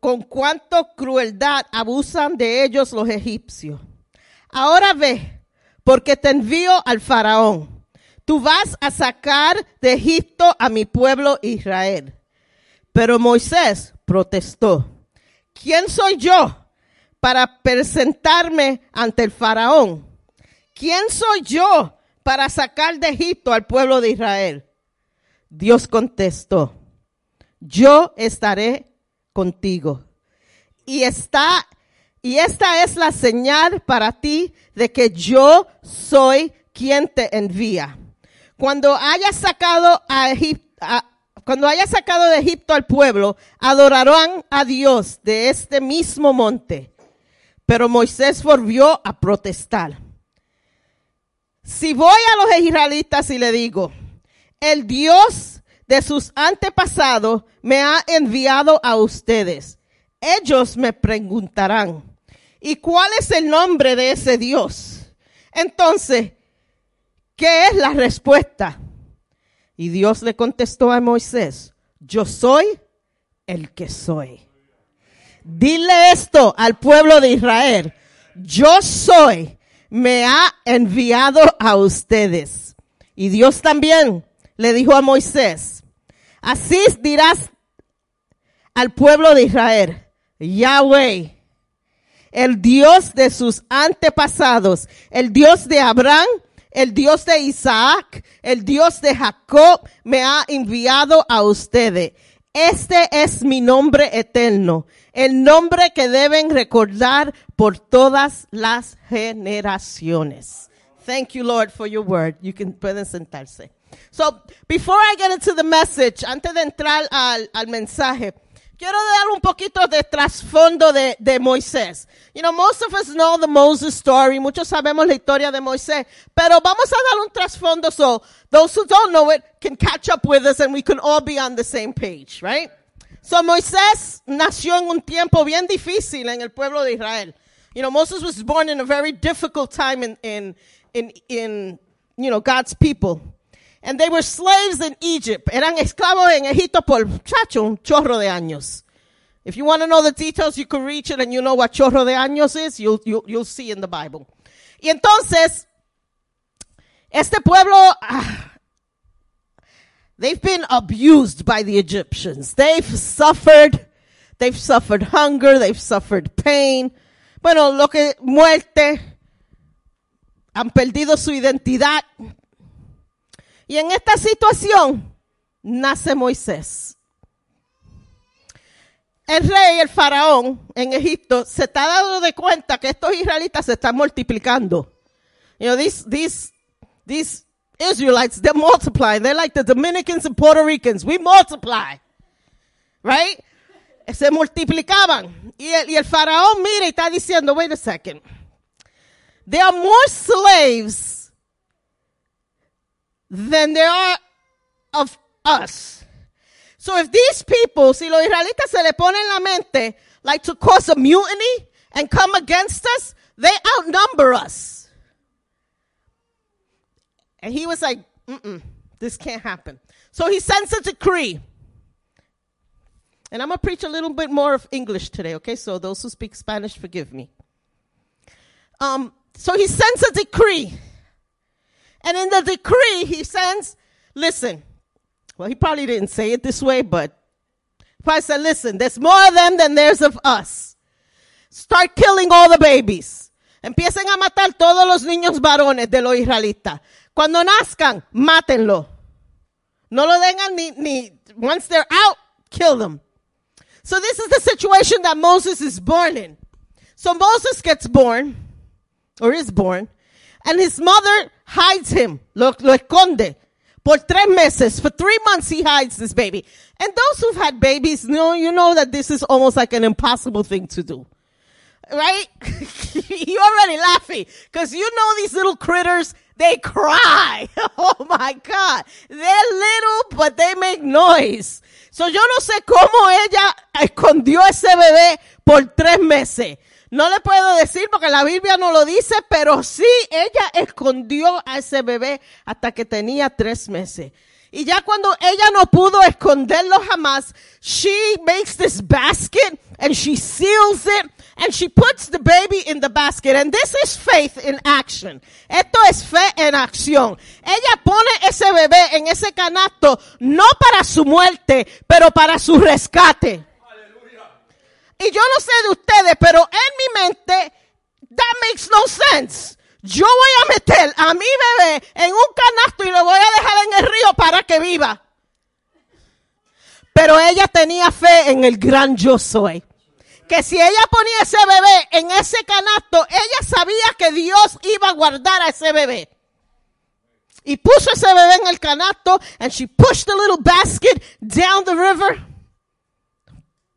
Speaker 5: con cuánto crueldad abusan de ellos los egipcios. Ahora ve, porque te envío al faraón. Tú vas a sacar de Egipto a mi pueblo Israel. Pero Moisés protestó. ¿Quién soy yo para presentarme ante el faraón? ¿Quién soy yo para sacar de Egipto al pueblo de Israel? Dios contestó, yo estaré contigo. Y esta es la señal para ti de que yo soy quien te envía. Cuando hayas sacado a cuando hayas sacado de Egipto al pueblo, adorarán a Dios de este mismo monte. Pero Moisés volvió a protestar. Si voy a los israelitas y le digo, el Dios de sus antepasados me ha enviado a ustedes, ellos me preguntarán, ¿y cuál es el nombre de ese Dios? Entonces, ¿qué es la respuesta? Y Dios le contestó a Moisés, yo soy el que soy. Dile esto al pueblo de Israel. Yo soy, me ha enviado a ustedes. Y Dios también le dijo a Moisés, así dirás al pueblo de Israel, Yahweh, el Dios de sus antepasados, el Dios de Abraham, el Dios de Isaac, el Dios de Jacob, me ha enviado a ustedes. Este es mi nombre eterno, el nombre que deben recordar por todas las generaciones. Thank you, Lord, for your word. You can pueden sentarse. So, before I get into the message, antes de entrar al, al mensaje, quiero dar un poquito de trasfondo de, de Moisés. You know, most of us know the Moses story. Muchos sabemos la historia de Moisés. Pero vamos a dar un trasfondo so those who don't know it can catch up with us and we can all be on the same page, right? So Moisés nació en un tiempo bien difícil en el pueblo de Israel. You know, Moses was born in a very difficult time in, in, in, in you know, God's people. And they were slaves in Egypt. Eran esclavos en Egipto por, chacho, un chorro de años. If you want to know the details, you can reach it and you know what chorro de años is, you'll, you'll, you'll see in the Bible. Y entonces, este pueblo, ah, they've been abused by the Egyptians. They've suffered, they've suffered hunger, they've suffered pain. Bueno, lo que, muerte, han perdido su identidad. Y en esta situación nace Moisés. El rey, el faraón en Egipto, se está dando de cuenta que estos israelitas se están multiplicando. You know, these, these, these Israelites, they're multiplying. They're like the Dominicans and Puerto Ricans. We multiply. Right? Se multiplicaban. Y el, y el faraón mira y está diciendo, wait a second. There are more slaves than there are of us. So if these people, si los israelitas se le pone en la mente, like to cause a mutiny and come against us, they outnumber us. And he was like, Mm-mm, this can't happen. So he sends a decree. And I'm going to preach a little bit more of English today, okay? So those who speak Spanish, forgive me. Um, so he sends a decree. And in the decree, he sends, listen, well, he probably didn't say it this way, but probably said, listen, there's more of them than there's of us. Start killing all the babies. Empiecen a matar todos los niños varones de los israelitas. Cuando nazcan, mátenlo. No lo tengan ni, ni, once they're out, kill them. So this is the situation that Moses is born in. So Moses gets born, or is born, and his mother hides him, lo, lo esconde. Por tres meses, for three months he hides this baby. And those who've had babies know, you know that this is almost like an impossible thing to do. Right? You're already laughing, cause you know these little critters, they cry. Oh my God. They're little, but they make noise. So yo no sé cómo ella escondió ese bebé por tres meses. No le puedo decir porque la Biblia no lo dice, pero sí ella escondió a ese bebé hasta que tenía tres meses. Y ya cuando ella no pudo esconderlo jamás, she makes this basket and she seals it and she puts the baby in the basket. And this is faith in action. Esto es fe en acción. Ella pone ese bebé en ese canasto no para su muerte, pero para su rescate. Y yo no sé de ustedes, pero en mi mente, that makes no sense. Yo voy a meter a mi bebé en un canasto y lo voy a dejar en el río para que viva. Pero ella tenía fe en el gran yo soy. Que si ella ponía ese bebé en ese canasto, ella sabía que Dios iba a guardar a ese bebé. Y puso ese bebé en el canasto and she pushed the little basket down the river.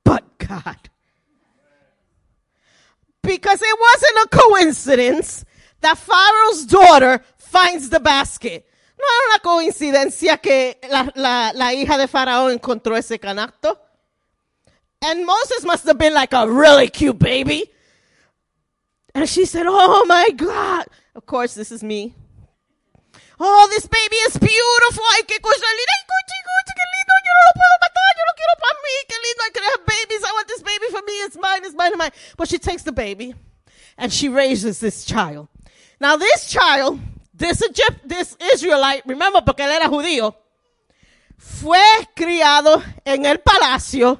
Speaker 5: But God. Be- Because it wasn't a coincidence that Pharaoh's daughter finds the basket. No era una coincidencia que la, la, la hija de Faraón encontró ese canasto. And Moses must have been like a really cute baby. And she said, Oh my God. Of course, this is me. Oh, this baby is beautiful. Ay, qué cosa linda. Ay, qué lindo. Yo no lo puedo matar. Yo lo quiero para mí. Qué lindo. I can have babies. I want this baby for me. It's mine. It's mine. It's mine. But she takes the baby and she raises this child. Now, this child, this Egypt, this Israelite, remember, porque él era judío, fue criado en el palacio,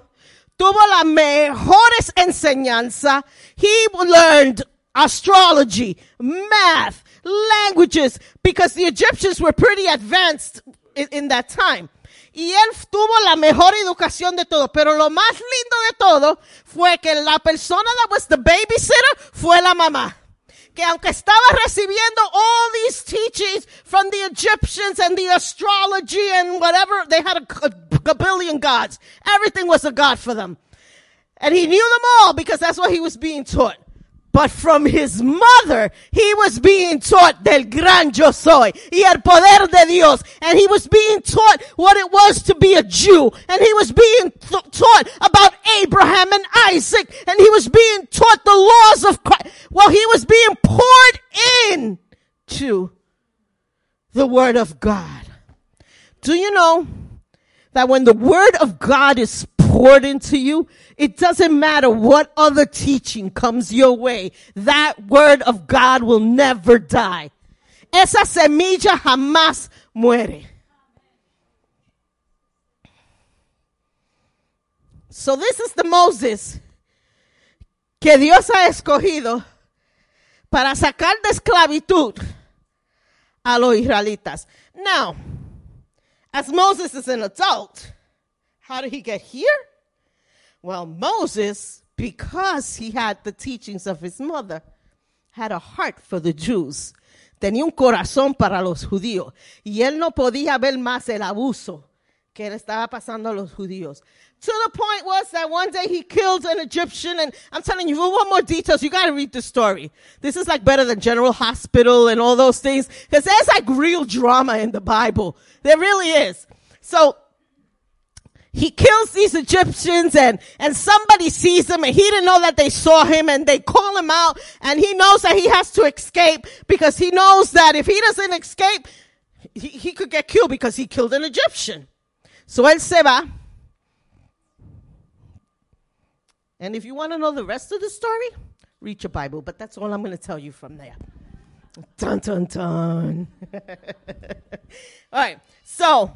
Speaker 5: tuvo las mejores enseñanzas. He learned astrology, math, languages, because the Egyptians were pretty advanced in, in that time. Y él tuvo la mejor educación de todo, pero lo más lindo de todo fue que la persona that was the babysitter fue la mamá. Que aunque estaba recibiendo all these teachings from the Egyptians and the astrology and whatever, they had a, a, a billion gods. Everything was a god for them. And he knew them all because that's what he was being taught. But from his mother, he was being taught del gran yo soy y el poder de Dios. And he was being taught what it was to be a Jew. And he was being th- taught about Abraham and Isaac. And he was being taught the laws of Christ. Well, he was being poured in to the word of God. Do you know that when the word of God is poured into you, it doesn't matter what other teaching comes your way. That word of God will never die. Esa semilla jamás muere. So this is the Moses que Dios ha escogido para sacar de esclavitud a los israelitas. Now, as Moses is an adult, how did he get here? Well, Moses, because he had the teachings of his mother, had a heart for the Jews. Tenía un corazón para los judíos. Y él no podía ver más el abuso que le estaba pasando a los judíos. To the point was that one day he killed an Egyptian, and I'm telling you, if you want more details, you gotta read the story. This is like better than General Hospital and all those things, because there's like real drama in the Bible. There really is. So, he kills these Egyptians and, and somebody sees him and he didn't know that they saw him and they call him out and he knows that he has to escape because he knows that if he doesn't escape, he, he could get killed because he killed an Egyptian. So él Seba. And if you want to know the rest of the story, read your Bible, but that's all I'm going to tell you from there. Dun dun dun. all right. So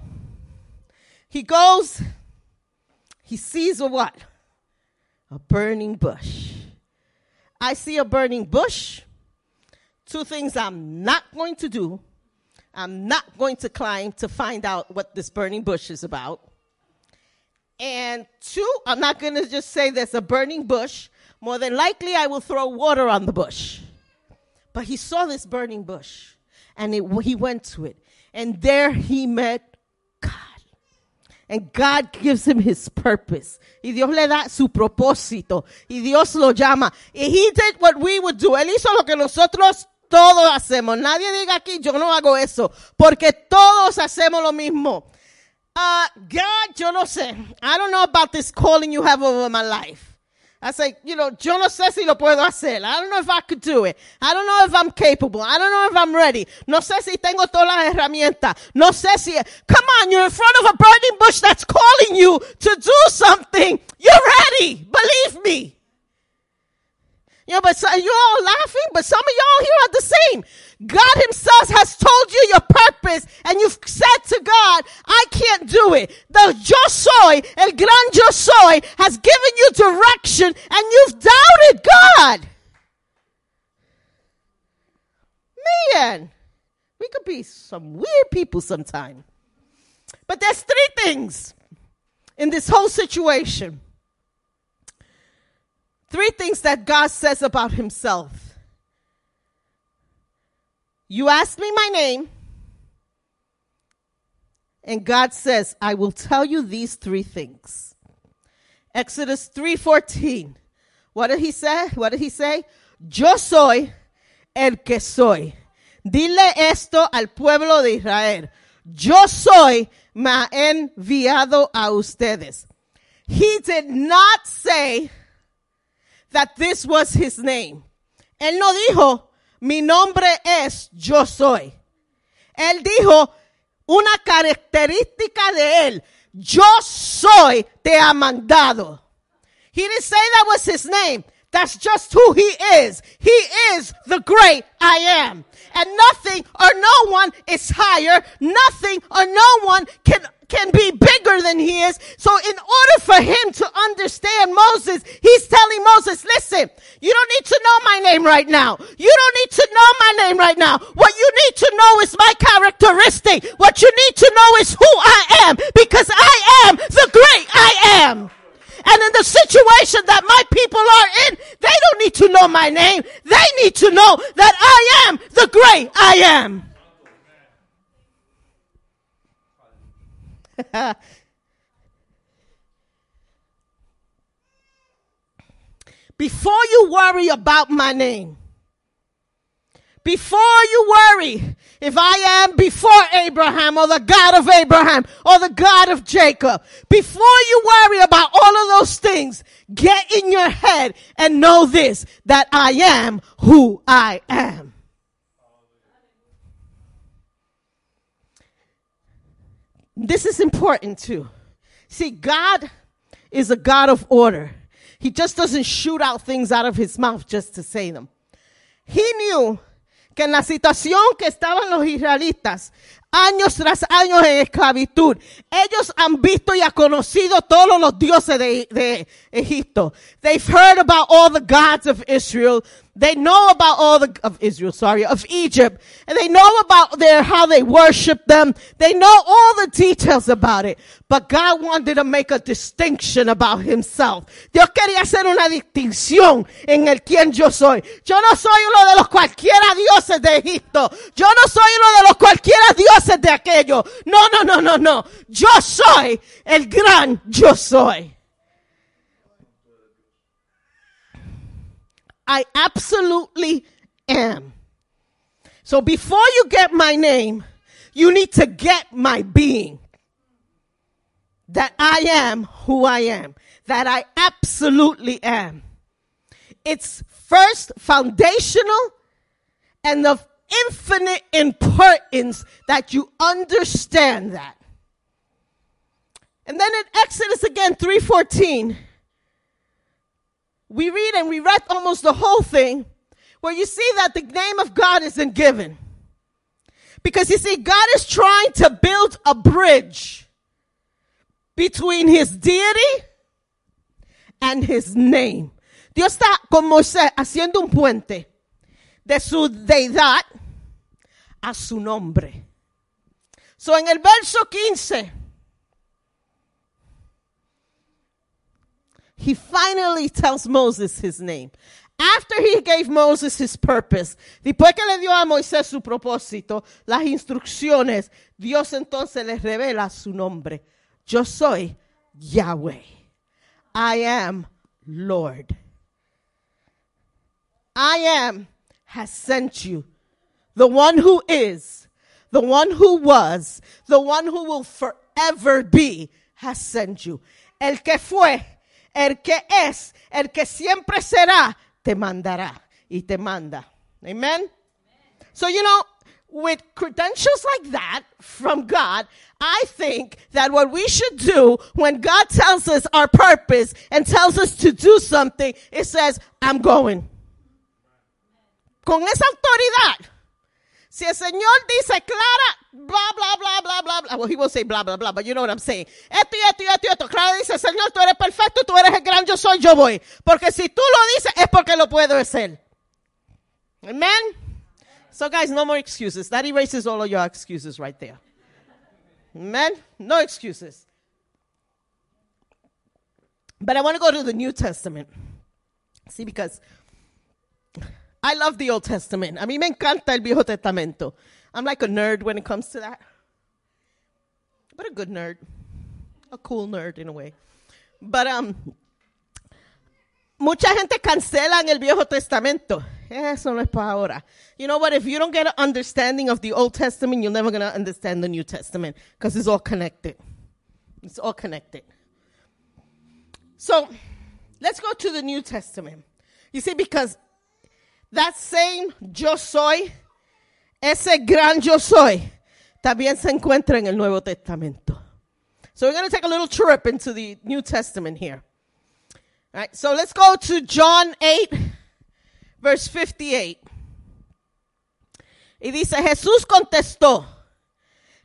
Speaker 5: he goes, he sees a what? A burning bush. I see a burning bush. Two things I'm not going to do. I'm not going to climb to find out what this burning bush is about. And two, I'm not going to just say there's a burning bush. More than likely, I will throw water on the bush. But he saw this burning bush and it, he went to it. And there he met. And God gives him his purpose. Y Dios le da su propósito. Y Dios lo llama. And he did what we would do. Él hizo lo que nosotros todos hacemos. Nadie diga aquí, yo no hago eso. Porque todos hacemos lo mismo. Uh, God, yo no sé. I don't know about this calling you have over my life. I say, you know, yo no sé si lo puedo hacer. I don't know if I could do it. I don't know if I'm capable. I don't know if I'm ready. No sé si tengo todas las herramientas. No sé si, come on, you're in front of a burning bush that's calling you to do something. You're ready. Believe me. Know, but so, you're all laughing, but some of y'all here are the same. God himself has told you your purpose and you've said to God, I can't do it. The yo soy, el gran yo soy has given you direction and you've doubted God. Man, we could be some weird people sometime. But there's three things in this whole situation. Three things that God says about himself. You asked me my name, and God says, I will tell you these three things. Exodus 3:14. What did he say? What did he say? yo soy el que soy. Dile esto al pueblo de Israel. Yo soy, me enviado a ustedes. He did not say that this was his name. Él no dijo, mi nombre es yo soy. Él dijo una característica de él. Yo soy te ha mandado. He didn't say that was his name. That's just who he is. He is the great I am. And nothing or no one is higher. Nothing or no one can can be bigger than he is. So in order for him to understand Moses, he's telling Moses, listen, you don't need to know my name right now. You don't need to know my name right now. What you need to know is my characteristic. What you need to know is who I am because I am the great I am. And in the situation that my people are in, they don't need to know my name. They need to know that I am the great I am. Before you worry about my name, before you worry if I am before Abraham or the God of Abraham or the God of Jacob, before you worry about all of those things, get in your head and know this, that I am who I am. This is important too. See, God is a God of order. He just doesn't shoot out things out of his mouth just to say them. He knew que en la situación que estaban los israelitas, años tras años en esclavitud, ellos han visto y han conocido todos los dioses de, de Egipto. They've heard about all the gods of Israel. They know about all the, of Israel, sorry, of Egypt. And they know about their, how they worship them. They know all the details about it. But God wanted to make a distinction about himself. Dios quería hacer una distinción en el quien yo soy. Yo no soy uno de los cualquiera dioses de Egipto. Yo no soy uno de los cualquiera dioses de aquello. No, no, no, no, no. Yo soy el gran yo soy. I absolutely am. So before you get my name, you need to get my being. That I am who I am. That I absolutely am. It's first foundational and of infinite importance that you understand that. And then in Exodus again 314, we read and we read almost the whole thing where you see that the name of God isn't given. Because you see, God is trying to build a bridge between his deity and his name. Dios está con Moisés haciendo un puente de su deidad a su nombre. So en el verso 15, he finally tells Moses his name. After he gave Moses his purpose, después que le dio a Moisés su propósito, las instrucciones, Dios entonces le revela su nombre. Yo soy Yahweh. I am Lord. I am has sent you. The one who is, the one who was, the one who will forever be has sent you. El que fue, el que es, el que siempre será, te mandará y te manda. Amen? So, you know, with credentials like that from God, I think that what we should do when God tells us our purpose and tells us to do something, it says, I'm going. Con esa autoridad. Si el Señor dice clara, bla, bla, bla, bla, bla, bla. Well, he won't say bla, bla, bla, but you know what I'm saying. Esto y esto y esto y esto. Clara dice, Señor, tú eres perfecto, tú eres el gran yo soy, yo voy. Porque si tú lo dices, es porque lo puedo hacer. Amen? So guys, no more excuses. That erases all of your excuses right there. Amen? No excuses. But I want to go to the New Testament. See, because I love the Old Testament. A mí me encanta el Viejo Testamento. I'm like a nerd when it comes to that. But a good nerd. A cool nerd in a way. But um mucha gente cancela en el Viejo Testamento. Eso no es para ahora. You know what? If you don't get an understanding of the Old Testament, you're never going to understand the New Testament because it's all connected. It's all connected. So let's go to the New Testament. You see, because that same yo soy, ese gran yo soy, también se encuentra en el Nuevo Testamento. So we're going to take a little trip into the New Testament here. All right, so let's go to John 8, verse 58. Y dice, Jesús contestó,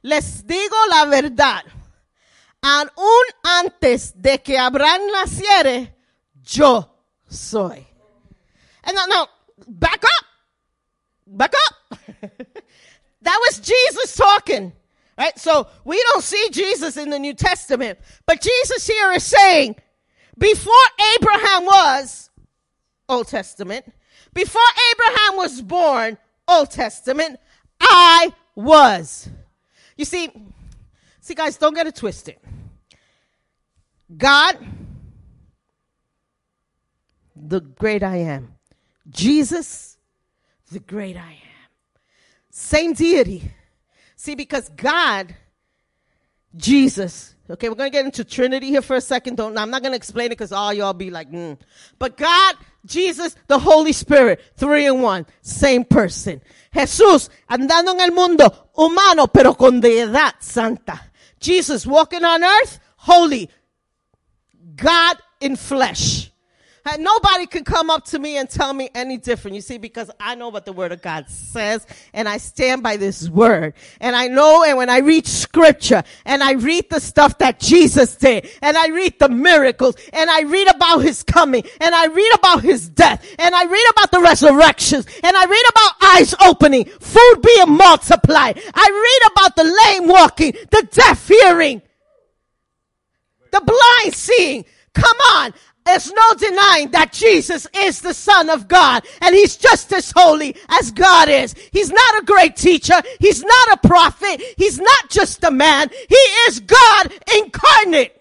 Speaker 5: les digo la verdad, aún antes de que Abraham naciere, yo soy. And back up, back up. that was Jesus talking. Right? So we don't see Jesus in the New Testament, but Jesus here is saying, before Abraham was, Old Testament, before Abraham was born, Old Testament, I was. You see, see guys, don't get it twisted. God, the great I am. Jesus, the great I am. Same deity. See, because God, Jesus, okay, we're going to get into Trinity here for a second. Don't, I'm not going to explain it because all y'all be like, mm. But God, Jesus, the Holy Spirit, three in one, same person. Jesús, andando en el mundo, humano, pero con deidad santa. Jesus walking on earth, holy, God in flesh. Nobody can come up to me and tell me any different. You see, because I know what the word of God says and I stand by this word. And I know and when I read scripture and I read the stuff that Jesus did and I read the miracles and I read about his coming and I read about his death and I read about the resurrections and I read about eyes opening, food being multiplied. I read about the lame walking, the deaf hearing, the blind seeing. Come on. There's no denying that Jesus is the Son of God and He's just as holy as God is. He's not a great teacher. He's not a prophet. He's not just a man. He is God incarnate.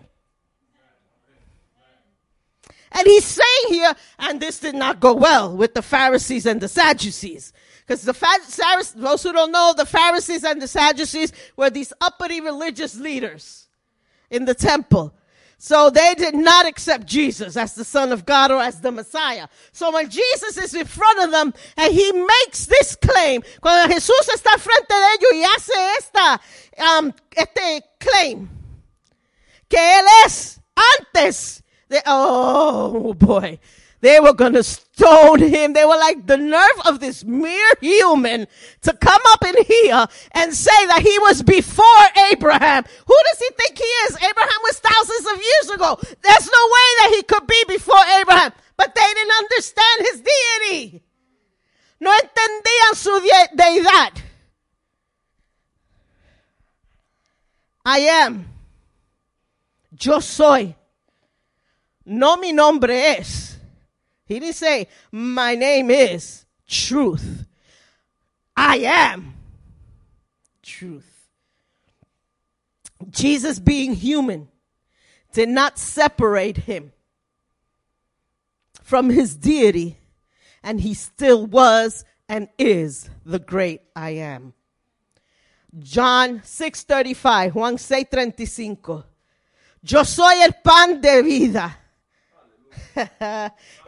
Speaker 5: And He's saying here, and this did not go well with the Pharisees and the Sadducees. Because the Pharisees, those who don't know, the Pharisees and the Sadducees were these uppity religious leaders in the temple. So they did not accept Jesus as the Son of God or as the Messiah. So when Jesus is in front of them and he makes this claim, cuando Jesús está frente de ellos y hace esta, um, este claim, que él es antes de, oh boy, they were going to stone him. They were like the nerve of this mere human to come up in here and say that he was before Abraham. Who does he think he is? Abraham was thousands of years ago. There's no way that he could be before Abraham. But they didn't understand his deity. No entendían su deidad. I am. Yo soy. No mi nombre es. He didn't say, My name is truth. I am truth. Jesus, being human, did not separate him from his deity, and he still was and is the great I am. John 6:35, Juan 6:35. Yo soy el pan de vida.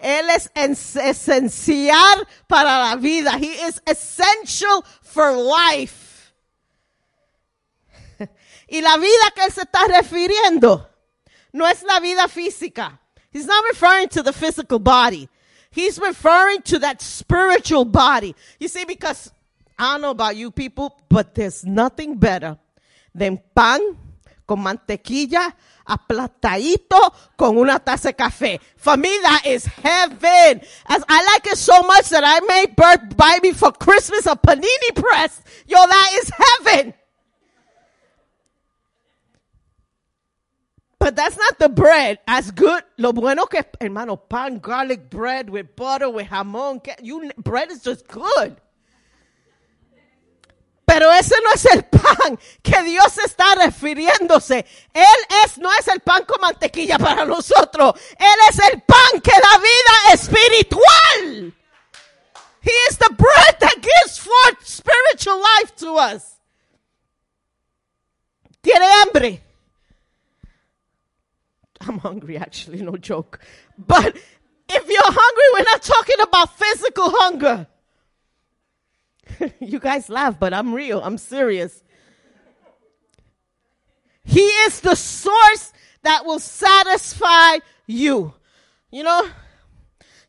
Speaker 5: Él es es- esencial para la vida. He is essential for life. y la vida que él se está refiriendo no es la vida física. He's not referring to the physical body. He's referring to that spiritual body. You see, because I don't know about you people, but there's nothing better than pan con mantequilla aplatadito con una taza de café. For me, that is heaven. As I like it so much that I made Bert buy me for Christmas a panini press. Yo, that is heaven. But that's not the bread. As good. Lo bueno que, hermano, pan, garlic bread with butter, with jamón. You, bread is just good. Pero ese no es el pan que Dios está refiriéndose. Él es, no es el pan con mantequilla para nosotros. Él es el pan que da vida espiritual. He is the bread that gives forth spiritual life to us. ¿Tiene hambre? I'm hungry actually, no joke. But if you're hungry, we're not talking about physical hunger. you guys laugh, but I'm real. I'm serious. He is the source that will satisfy you. You know,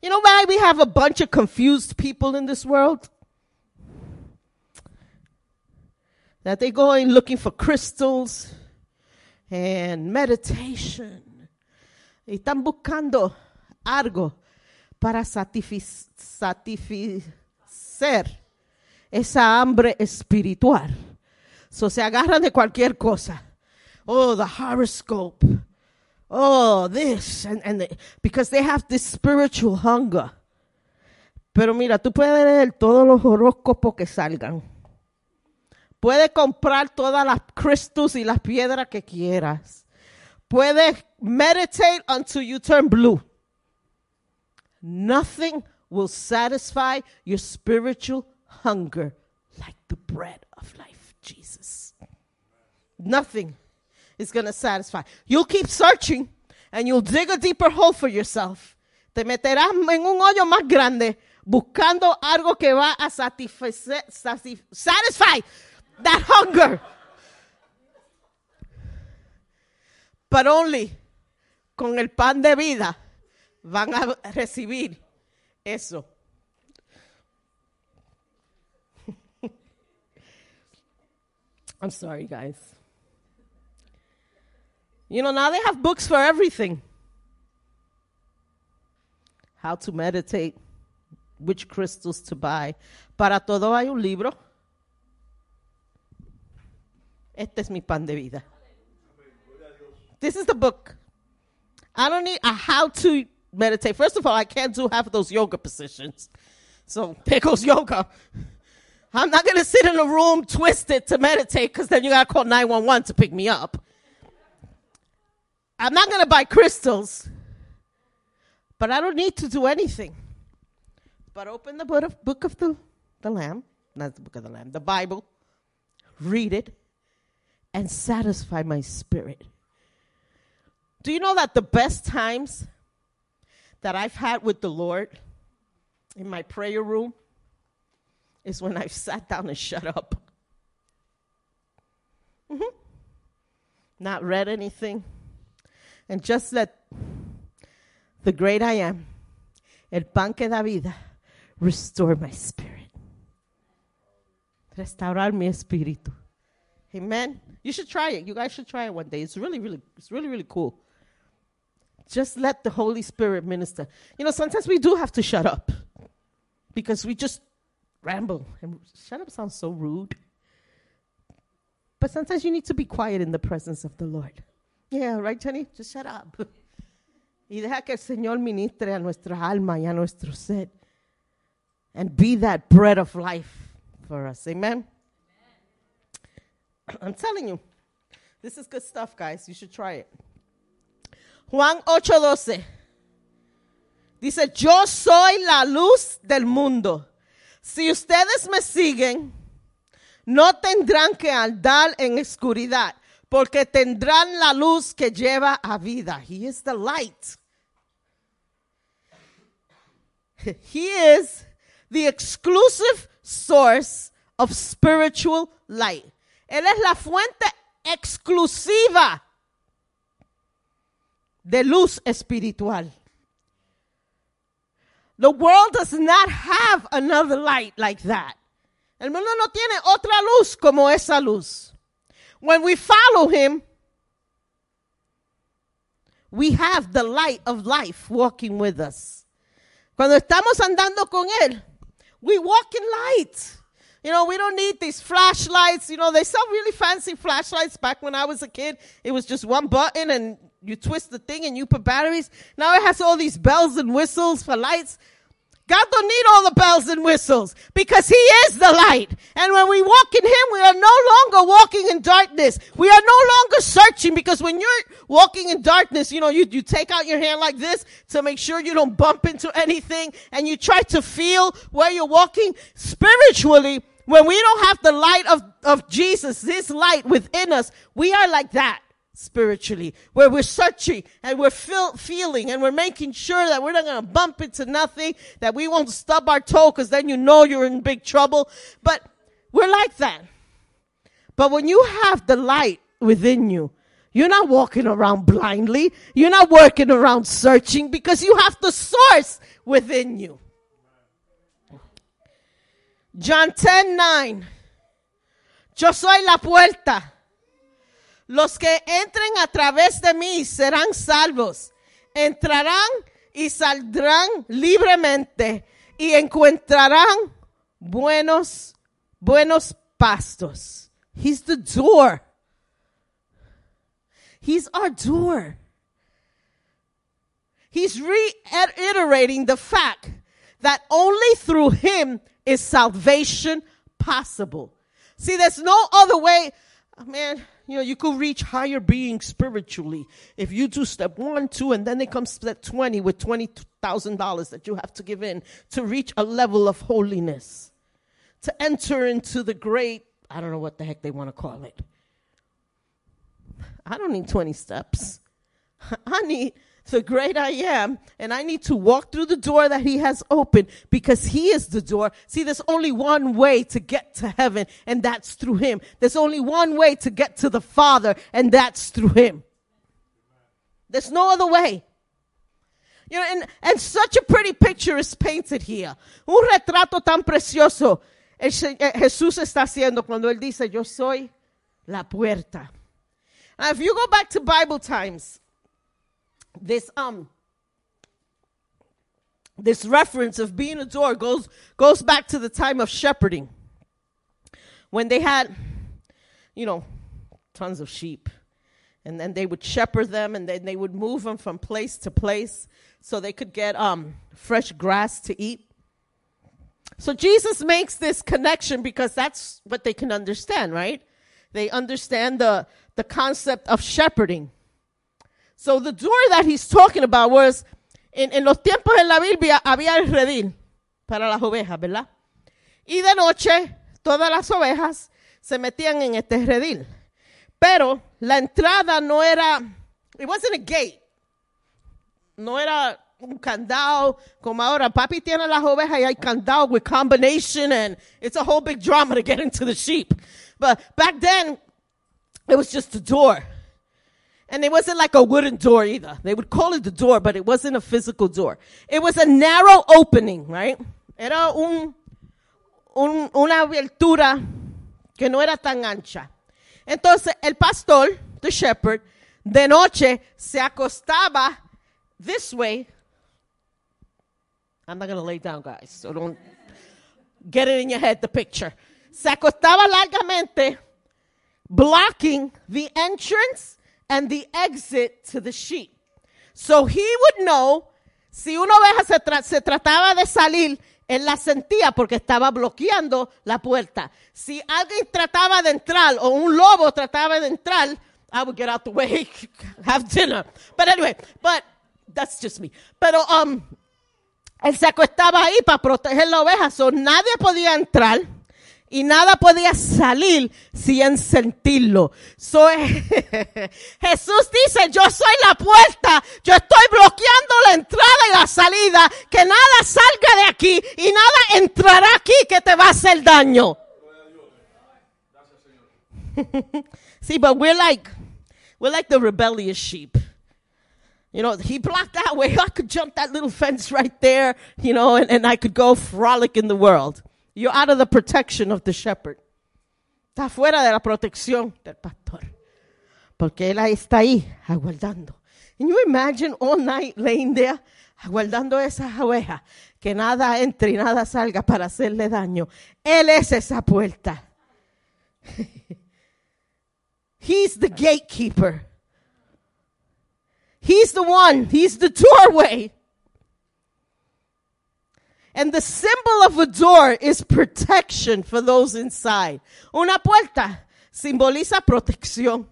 Speaker 5: you know why we have a bunch of confused people in this world? That they go in looking for crystals and meditation. Están buscando algo para satisfacer esa hambre espiritual. So se agarran de cualquier cosa. Oh, the horoscope. Oh, this. And, because they have this spiritual hunger. Pero mira, tú puedes leer todos los horóscopos que salgan. Puedes comprar todas las cristals y las piedras que quieras. Puedes meditate until you turn blue. Nothing will satisfy your spiritual hunger like the bread of life, Jesus. Nothing is going to satisfy. You'll keep searching and you'll dig a deeper hole for yourself. Te meterás en un hoyo más grande buscando algo que va a satisfacer, satisf- satisfy that hunger. But only con el pan de vida van a recibir eso. I'm sorry, guys. You know, now they have books for everything. How to meditate, which crystals to buy. Para todo hay un libro. Este es mi pan de vida. This is the book. I don't need a how to meditate. First of all, I can't do half of those yoga positions. So goes yoga. I'm not going to sit in a room twisted to meditate because then you got to call 911 to pick me up. I'm not going to buy crystals, but I don't need to do anything. But open the book of, book of the, the Lamb, not the book of the Lamb, the Bible, read it, and satisfy my spirit. Do you know that the best times that I've had with the Lord in my prayer room is when I've sat down and shut up. Mhm. Not read anything. And just let the great I am, el pan que da vida, restore my spirit. Restaurar mi espíritu. Amen. You should try it. You guys should try it one day. It's really, really, it's really, really cool. Just let the Holy Spirit minister. You know, sometimes we do have to shut up because we just ramble. And shut up sounds so rude. But sometimes you need to be quiet in the presence of the Lord. Yeah, right, Jenny? Just shut up. Y deja que el Señor ministre a nuestra alma y a nuestro ser. And be that bread of life for us. Amen? I'm telling you, this is good stuff, guys. You should try it. Juan 8:12 dice, yo soy la luz del mundo. Si ustedes me siguen, no tendrán que andar en oscuridad, porque tendrán la luz que lleva a vida. He is the light. He is the exclusive source of spiritual light. Él es la fuente exclusiva de luz espiritual. The world does not have another light like that. El mundo no tiene otra luz como esa luz. When we follow him, we have the light of life walking with us. Cuando estamos andando con él, we walk in light. You know, we don't need these flashlights. You know, they sell really fancy flashlights back when I was a kid. It was just one button and you twist the thing and you put batteries. Now it has all these bells and whistles for lights. God don't need all the bells and whistles because He is the light. And when we walk in Him, we are no longer walking in darkness. We are no longer searching because when you're walking in darkness, you know, you, you take out your hand like this to make sure you don't bump into anything and you try to feel where you're walking spiritually. When we don't have the light of, of Jesus, this light within us, we are like that spiritually, where we're searching and we're feel, feeling and we're making sure that we're not going to bump into nothing, that we won't stub our toe because then you know you're in big trouble. But we're like that. But when you have the light within you, you're not walking around blindly. You're not working around searching because you have the source within you. John 10 9. Yo soy la puerta. Los que entren a través de mí serán salvos. Entrarán y saldrán libremente y encontrarán buenos, buenos pastos. He's the door. He's our door. He's reiterating the fact that only through him is salvation possible. See, there's no other way. Oh, man, you know, you could reach higher being spiritually if you do step one, two, and then they come step 20 with $20,000 that you have to give in to reach a level of holiness, to enter into the great, I don't know what the heck they want to call it. I don't need 20 steps. I need the great I am, and I need to walk through the door that He has opened because He is the door. See, there's only one way to get to heaven, and that's through Him. There's only one way to get to the Father, and that's through Him. There's no other way. You know, and, and such a pretty picture is painted here. Un retrato tan precioso eh, Jesús está haciendo cuando Él dice, yo soy la puerta. Now, if you go back to Bible times, this um this reference of being a door goes goes back to the time of shepherding. When they had you know tons of sheep and then they would shepherd them and then they would move them from place to place so they could get um fresh grass to eat. So jesus makes this connection because that's what they can understand right? They understand the the concept of shepherding so the door that he's talking about was, en, en los tiempos de la Biblia había el redil para las ovejas, ¿verdad? Y de noche todas las ovejas se metían en este redil. Pero la entrada no era, it wasn't a gate. No era un candado como ahora. Papi tiene las ovejas y hay candado with combination and it's a whole big drama to get into the sheep. But back then, it was just a door. And it wasn't like a wooden door either. They would call it the door, but it wasn't a physical door. It was a narrow opening, right? Era un, un, una abertura que no era tan ancha. Entonces, el pastor, the shepherd, de noche se acostaba this way. I'm not going to lay down, guys, so don't get it in your head, the picture. Se acostaba largamente, blocking the entrance and the exit to the sheep. So he would know si una oveja se, tra se trataba de salir, él la sentía porque estaba bloqueando la puerta. Si alguien trataba de entrar o un lobo trataba de entrar, I would get out the way, have dinner. But anyway, but that's just me. Pero um, él se acostaba ahí para proteger la oveja, so nadie podía entrar y nada podía salir sin sentirlo. So, Jesús dice, yo soy la puerta, yo estoy bloqueando la entrada y la salida, que nada salga de aquí y nada entrará aquí que te va a hacer daño. See, but we're like, we're like the rebellious sheep. You know, he blocked that way. I could jump that little fence right there, you know, and, and I could go frolic in the world. You're out of the protection of the shepherd. Está fuera de la protección del pastor. Porque él está ahí, aguardando. Can you imagine all night laying there, aguardando esas ovejas, que nada entre y nada salga para hacerle daño? Él es esa puerta. He's the gatekeeper. He's the one. He's the doorway. And the symbol of a door is protection for those inside. Una puerta simboliza protección.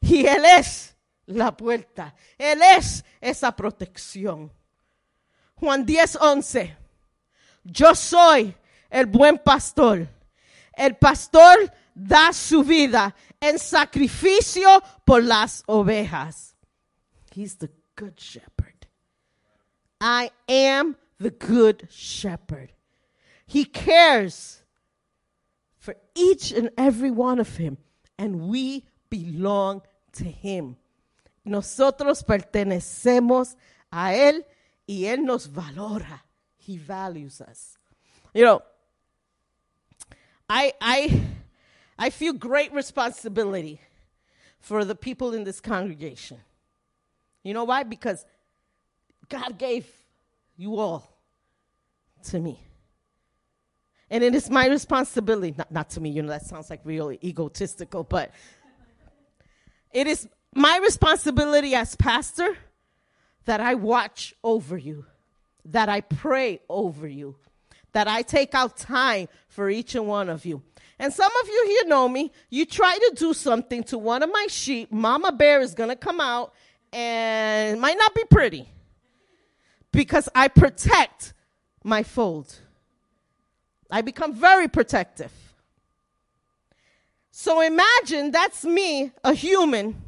Speaker 5: Y Él es la puerta. Él es esa protección. Juan 10, 11. Yo soy el buen pastor. El pastor da su vida en sacrificio por las ovejas. He's the good shepherd. I am the good shepherd. He cares for each and every one of him, and we belong to him. Nosotros pertenecemos a él y él nos valora. He values us. You know, I I I feel great responsibility for the people in this congregation. You know why? Because God gave you all to me. And it is my responsibility, not, not to me, you know, that sounds like really egotistical, but it is my responsibility as pastor that I watch over you, that I pray over you, that I take out time for each and one of you. And some of you here know me. You try to do something to one of my sheep, Mama Bear is going to come out and might not be pretty because I protect my fold. I become very protective. So imagine that's me, a human.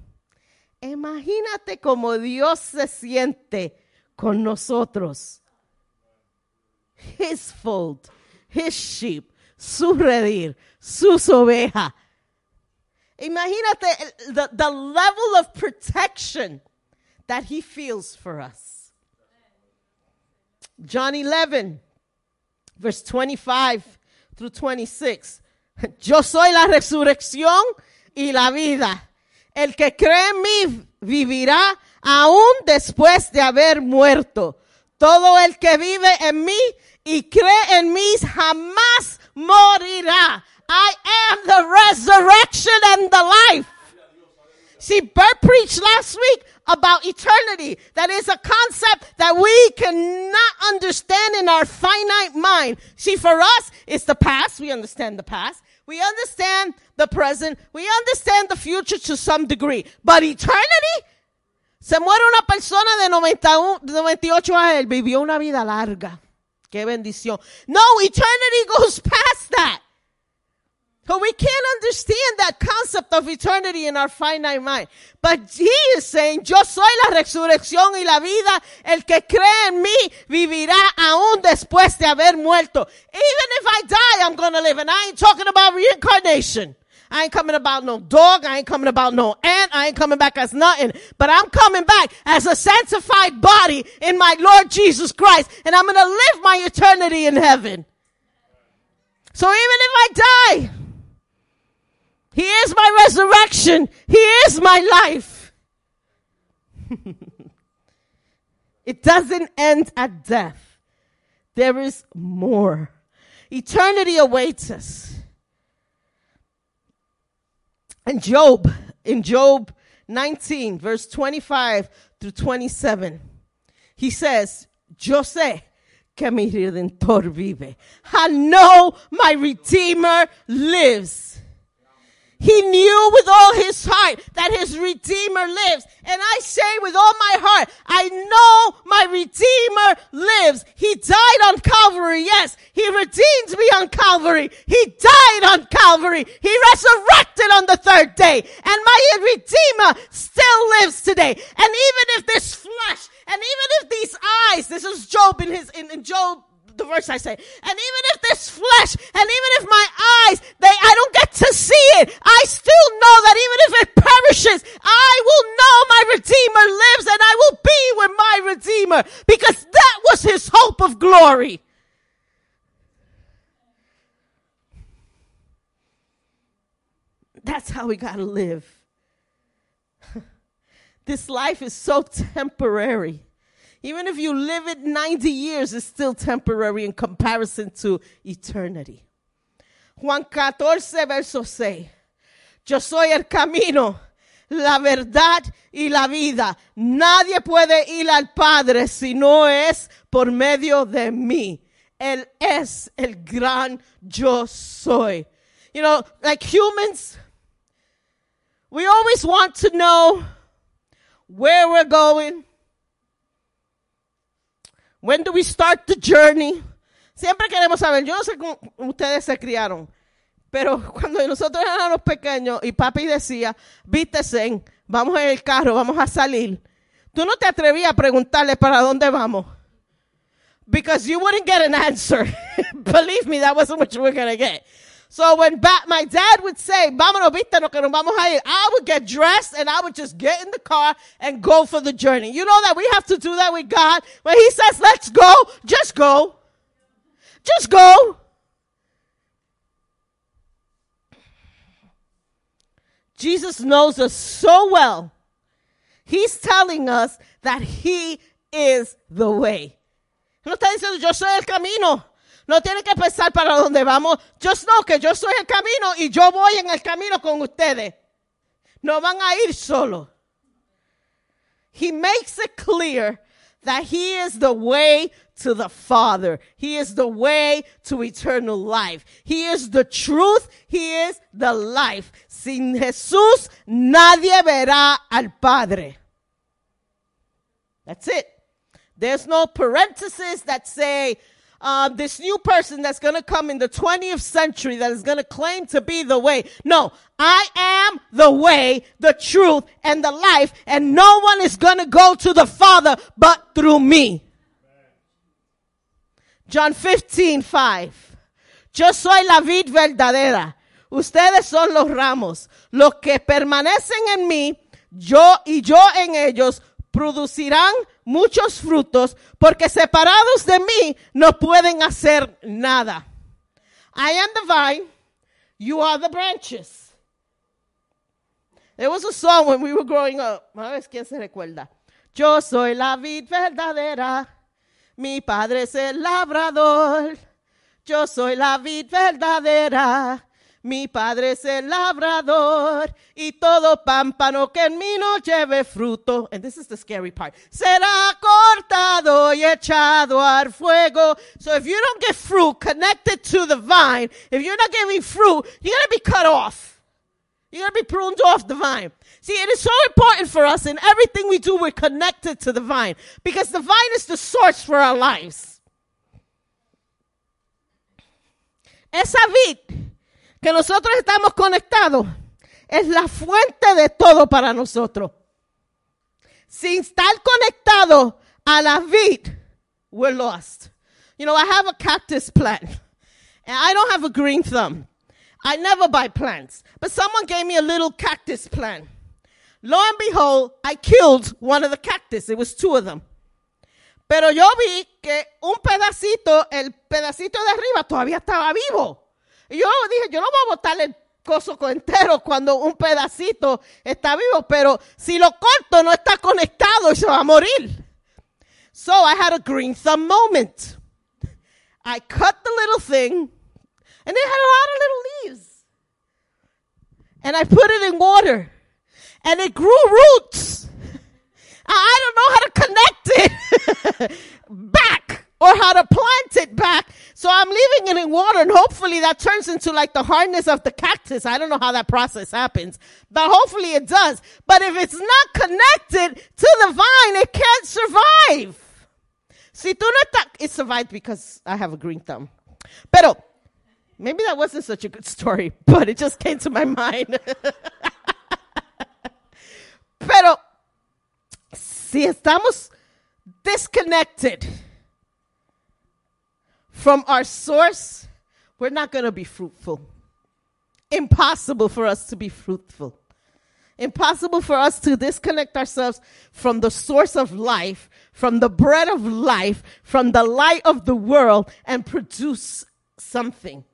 Speaker 5: Imagínate como Dios se siente con nosotros. His fold, his sheep, su redil, sus ovejas. Imagínate the, the level of protection that he feels for us. John 11, verse 25 through 26. Yo soy la resurrección y la vida. El que cree en mí vivirá aún después de haber muerto. Todo el que vive en mí y cree en mí jamás morirá. I am the resurrection and the life. See, Bert preached last week about eternity. That is a concept that we cannot understand in our finite mind. See, for us, it's the past. We understand the past. We understand the present. We understand the future to some degree. But eternity? Se muere una persona de 91, de 98 años. Vivió una vida larga. Qué bendición. No, eternity goes past that. So we can't understand that concept of eternity in our finite mind. But he is saying, yo soy la resurrección y la vida. El que cree en mí vivirá aún después de haber muerto. Even if I die, I'm going to live. And I ain't talking about reincarnation. I ain't coming about no dog. I ain't coming about no ant. I ain't coming back as nothing. But I'm coming back as a sanctified body in my Lord Jesus Christ. And I'm going to live my eternity in heaven. So even if I die, he is my resurrection. He is my life. it doesn't end at death. There is more. Eternity awaits us. And Job, in Job 19, verse 25 through 27, he says, Yo sé que mi redentor vive. I know my redeemer lives. He knew with all his heart that his Redeemer lives. And I say with all my heart, I know my Redeemer lives. He died on Calvary. Yes. He redeemed me on Calvary. He died on Calvary. He resurrected on the third day. And my Redeemer still lives today. And even if this flesh, and even if these eyes, this is Job in his, in, in Job, the verse I say. And even if this flesh, and even if my eyes, they, I don't get to see it, I still know that even if it perishes, I will know my Redeemer lives and I will be with my Redeemer because that was his hope of glory. That's how we gotta live. this life is so temporary. Even if you live it 90 years, it's still temporary in comparison to eternity. Juan 14, verso 6. Yo soy el camino, la verdad y la vida. Nadie puede ir al Padre si no es por medio de mí. Él es el gran yo soy. You know, like humans, we always want to know where we're going. When do we start the journey? Siempre queremos saber. Yo no sé cómo ustedes se criaron, pero cuando nosotros éramos pequeños y papi decía, vítese, vamos en el carro, vamos a salir. Tú no te atrevías a preguntarle para dónde vamos. Because you wouldn't get an answer. Believe me, that wasn't what you were going to get. So when ba- my dad would say, vámonos, vístenos que nos vamos a ir, I would get dressed and I would just get in the car and go for the journey. You know that we have to do that with God. When he says, let's go, just go. Just go. Jesus knows us so well. He's telling us that he is the way. No está diciendo, yo soy el camino. No tiene que pensar para dónde vamos. Just know que yo soy el camino y yo voy en el camino con ustedes. No van a ir solo. He makes it clear that he is the way to the Father. He is the way to eternal life. He is the truth. He is the life. Sin Jesús nadie verá al Padre. That's it. There's no parentheses that say, um, this new person that's going to come in the 20th century that is going to claim to be the way. No, I am the way, the truth, and the life, and no one is going to go to the Father but through me. John 15, 5. Yo soy la vid verdadera. Ustedes son los ramos. Los que permanecen en mí, yo y yo en ellos, producirán muchos frutos, porque separados de mí no pueden hacer nada. I am the vine, you are the branches. There was a song when we were growing up. Quién se recuerda. Yo soy la vid verdadera, mi padre es el labrador. Yo soy la vid verdadera, mi padre es el labrador y todo pámpano que en mí no lleve fruto, and this is the scary part, será cortado y echado al fuego. So if you don't get fruit connected to the vine, if you're not giving fruit, you're going to be cut off. You're going to be pruned off the vine. See, it is so important for us in everything we do, we're connected to the vine because the vine is the source for our lives. Esa vid que nosotros estamos conectados es la fuente de todo para nosotros. Sin estar conectado a la vid, we're lost. You know, I have a cactus plant, and I don't have a green thumb. I never buy plants, but someone gave me a little cactus plant. Lo and behold, I killed one of the cactus. It was two of them. Pero yo vi que un pedacito, el pedacito de arriba todavía estaba vivo. Yo dije, yo no voy a botar el coso entero cuando un pedacito está vivo, pero si lo corto no está conectado y se va a morir. So I had a green thumb moment. I cut the little thing, and it had a lot of little leaves. And I put it in water, and it grew roots. I don't know how to connect it or how to plant it back. So I'm leaving it in water and hopefully that turns into like the hardness of the cactus. I don't know how that process happens, but hopefully it does. But if it's not connected to the vine, it can't survive. Si tú no estás, it survived because I have a green thumb. Pero, maybe that wasn't such a good story, but it just came to my mind. Pero, si estamos disconnected from our source, we're not going to be fruitful. Impossible for us to be fruitful. Impossible for us to disconnect ourselves from the source of life, from the bread of life, from the light of the world, and produce something.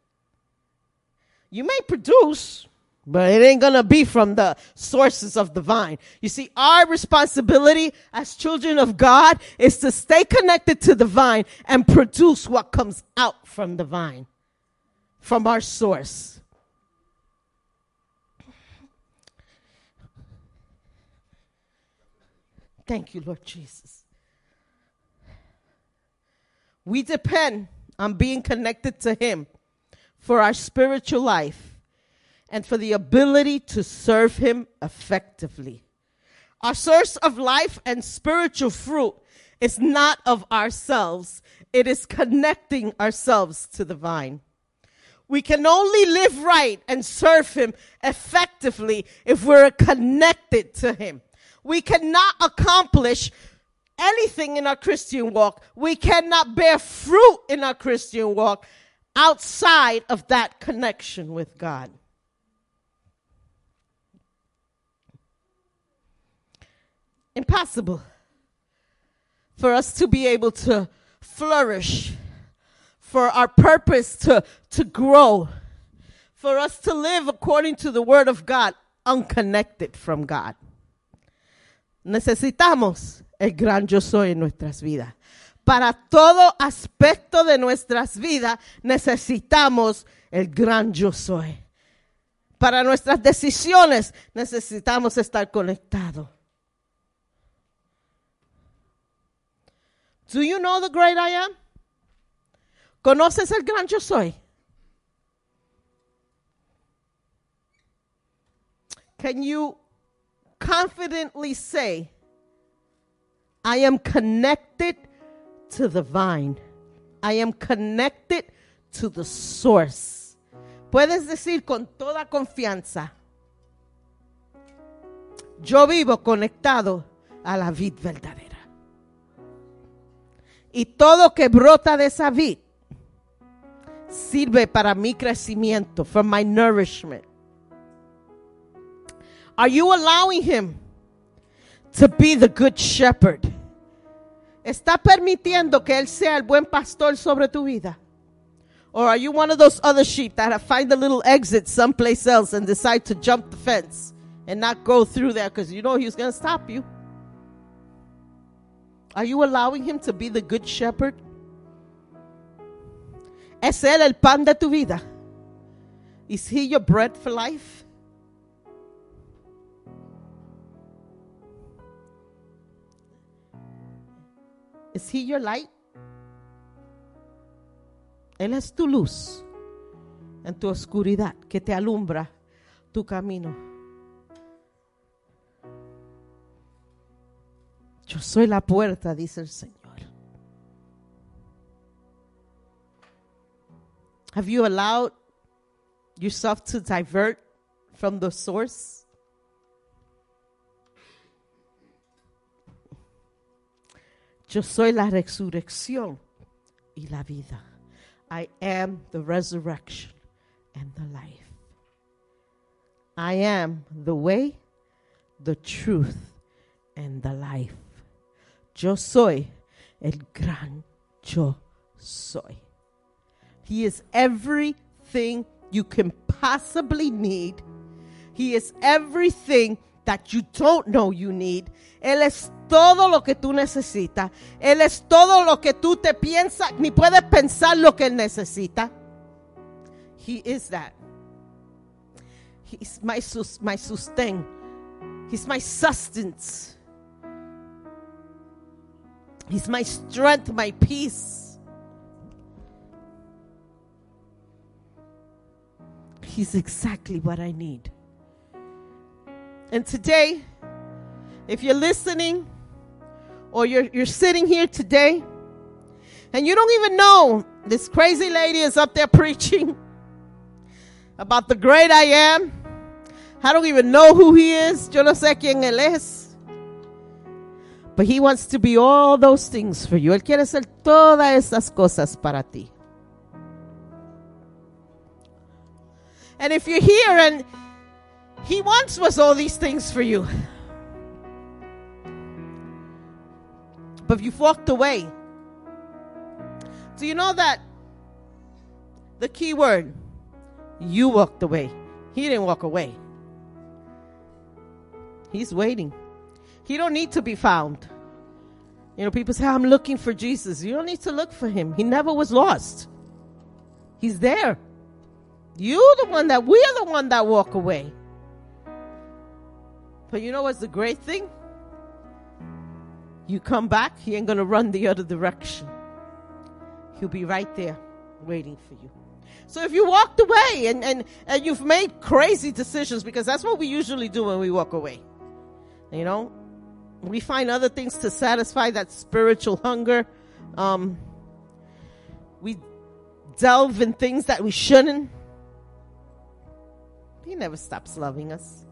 Speaker 5: You may produce, but it ain't gonna be from the sources of the vine. You see, our responsibility as children of God is to stay connected to the vine and produce what comes out from the vine, from our source. Thank you, Lord Jesus. We depend on being connected to Him for our spiritual life and for the ability to serve Him effectively. Our source of life and spiritual fruit is not of ourselves, it is connecting ourselves to the vine. We can only live right and serve Him effectively if we're connected to Him. We cannot accomplish anything in our Christian walk. We cannot bear fruit in our Christian walk outside of that connection with God. Impossible for us to be able to flourish, for our purpose to, to grow, for us to live according to the Word of God, unconnected from God. Necesitamos el gran yo soy en nuestras vidas. Para todo aspecto de nuestras vidas necesitamos el gran yo soy. Para nuestras decisiones necesitamos estar conectados. Do you know the great I am? ¿Conoces el gran yo soy? Can you confidently say, I am connected to the vine. I am connected to the source. Puedes decir con toda confianza, yo vivo conectado a la vid verdadera. Y todo que brota de esa vid sirve para mi crecimiento, for my nourishment. Are you allowing him to be the good shepherd? ¿Está permitiendo que él sea el buen pastor sobre tu vida? Or are you one of those other sheep that find a little exit someplace else and decide to jump the fence and not go through there because you know he's going to stop you? Are you allowing him to be the good shepherd? ¿Es él el pan de tu vida? Is he your bread for life? Is he your light? Él es tu luz en tu oscuridad que te alumbra tu camino. Yo soy la puerta, dice el Señor. Have you allowed yourself to divert from the source? Yo soy la resurrección y la vida. I am the resurrection and the life. I am the way, the truth, and the life. Yo soy el gran yo soy. He is everything you can possibly need. He is everything that you don't know you need. Él es todo lo que tú necesitas. Él es todo lo que tú te piensas, ni puedes pensar lo que él necesita. He is that. He's my, sus, my sustain. He's my sustenance. He's my strength, my peace. He's exactly what I need. And today, if you're listening or you're, you're sitting here today and you don't even know this crazy lady is up there preaching about the great I am, I don't even know who he is. Yo no sé quién él es. But he wants to be all those things for you. Él quiere ser todas esas cosas para ti. And if you're here and he once was all these things for you, but you've walked away. Do you know that the key word, you walked away? He didn't walk away. He's waiting. He don't need to be found. You know, people say, I'm looking for Jesus. You don't need to look for him. He never was lost. He's there. You're the one that we're the one that walk away. But you know what's the great thing? You come back, he ain't gonna run the other direction. He'll be right there waiting for you. So if you walked away and, and, and you've made crazy decisions, because that's what we usually do when we walk away. You know, we find other things to satisfy that spiritual hunger. Um, we delve in things that we shouldn't. He never stops loving us.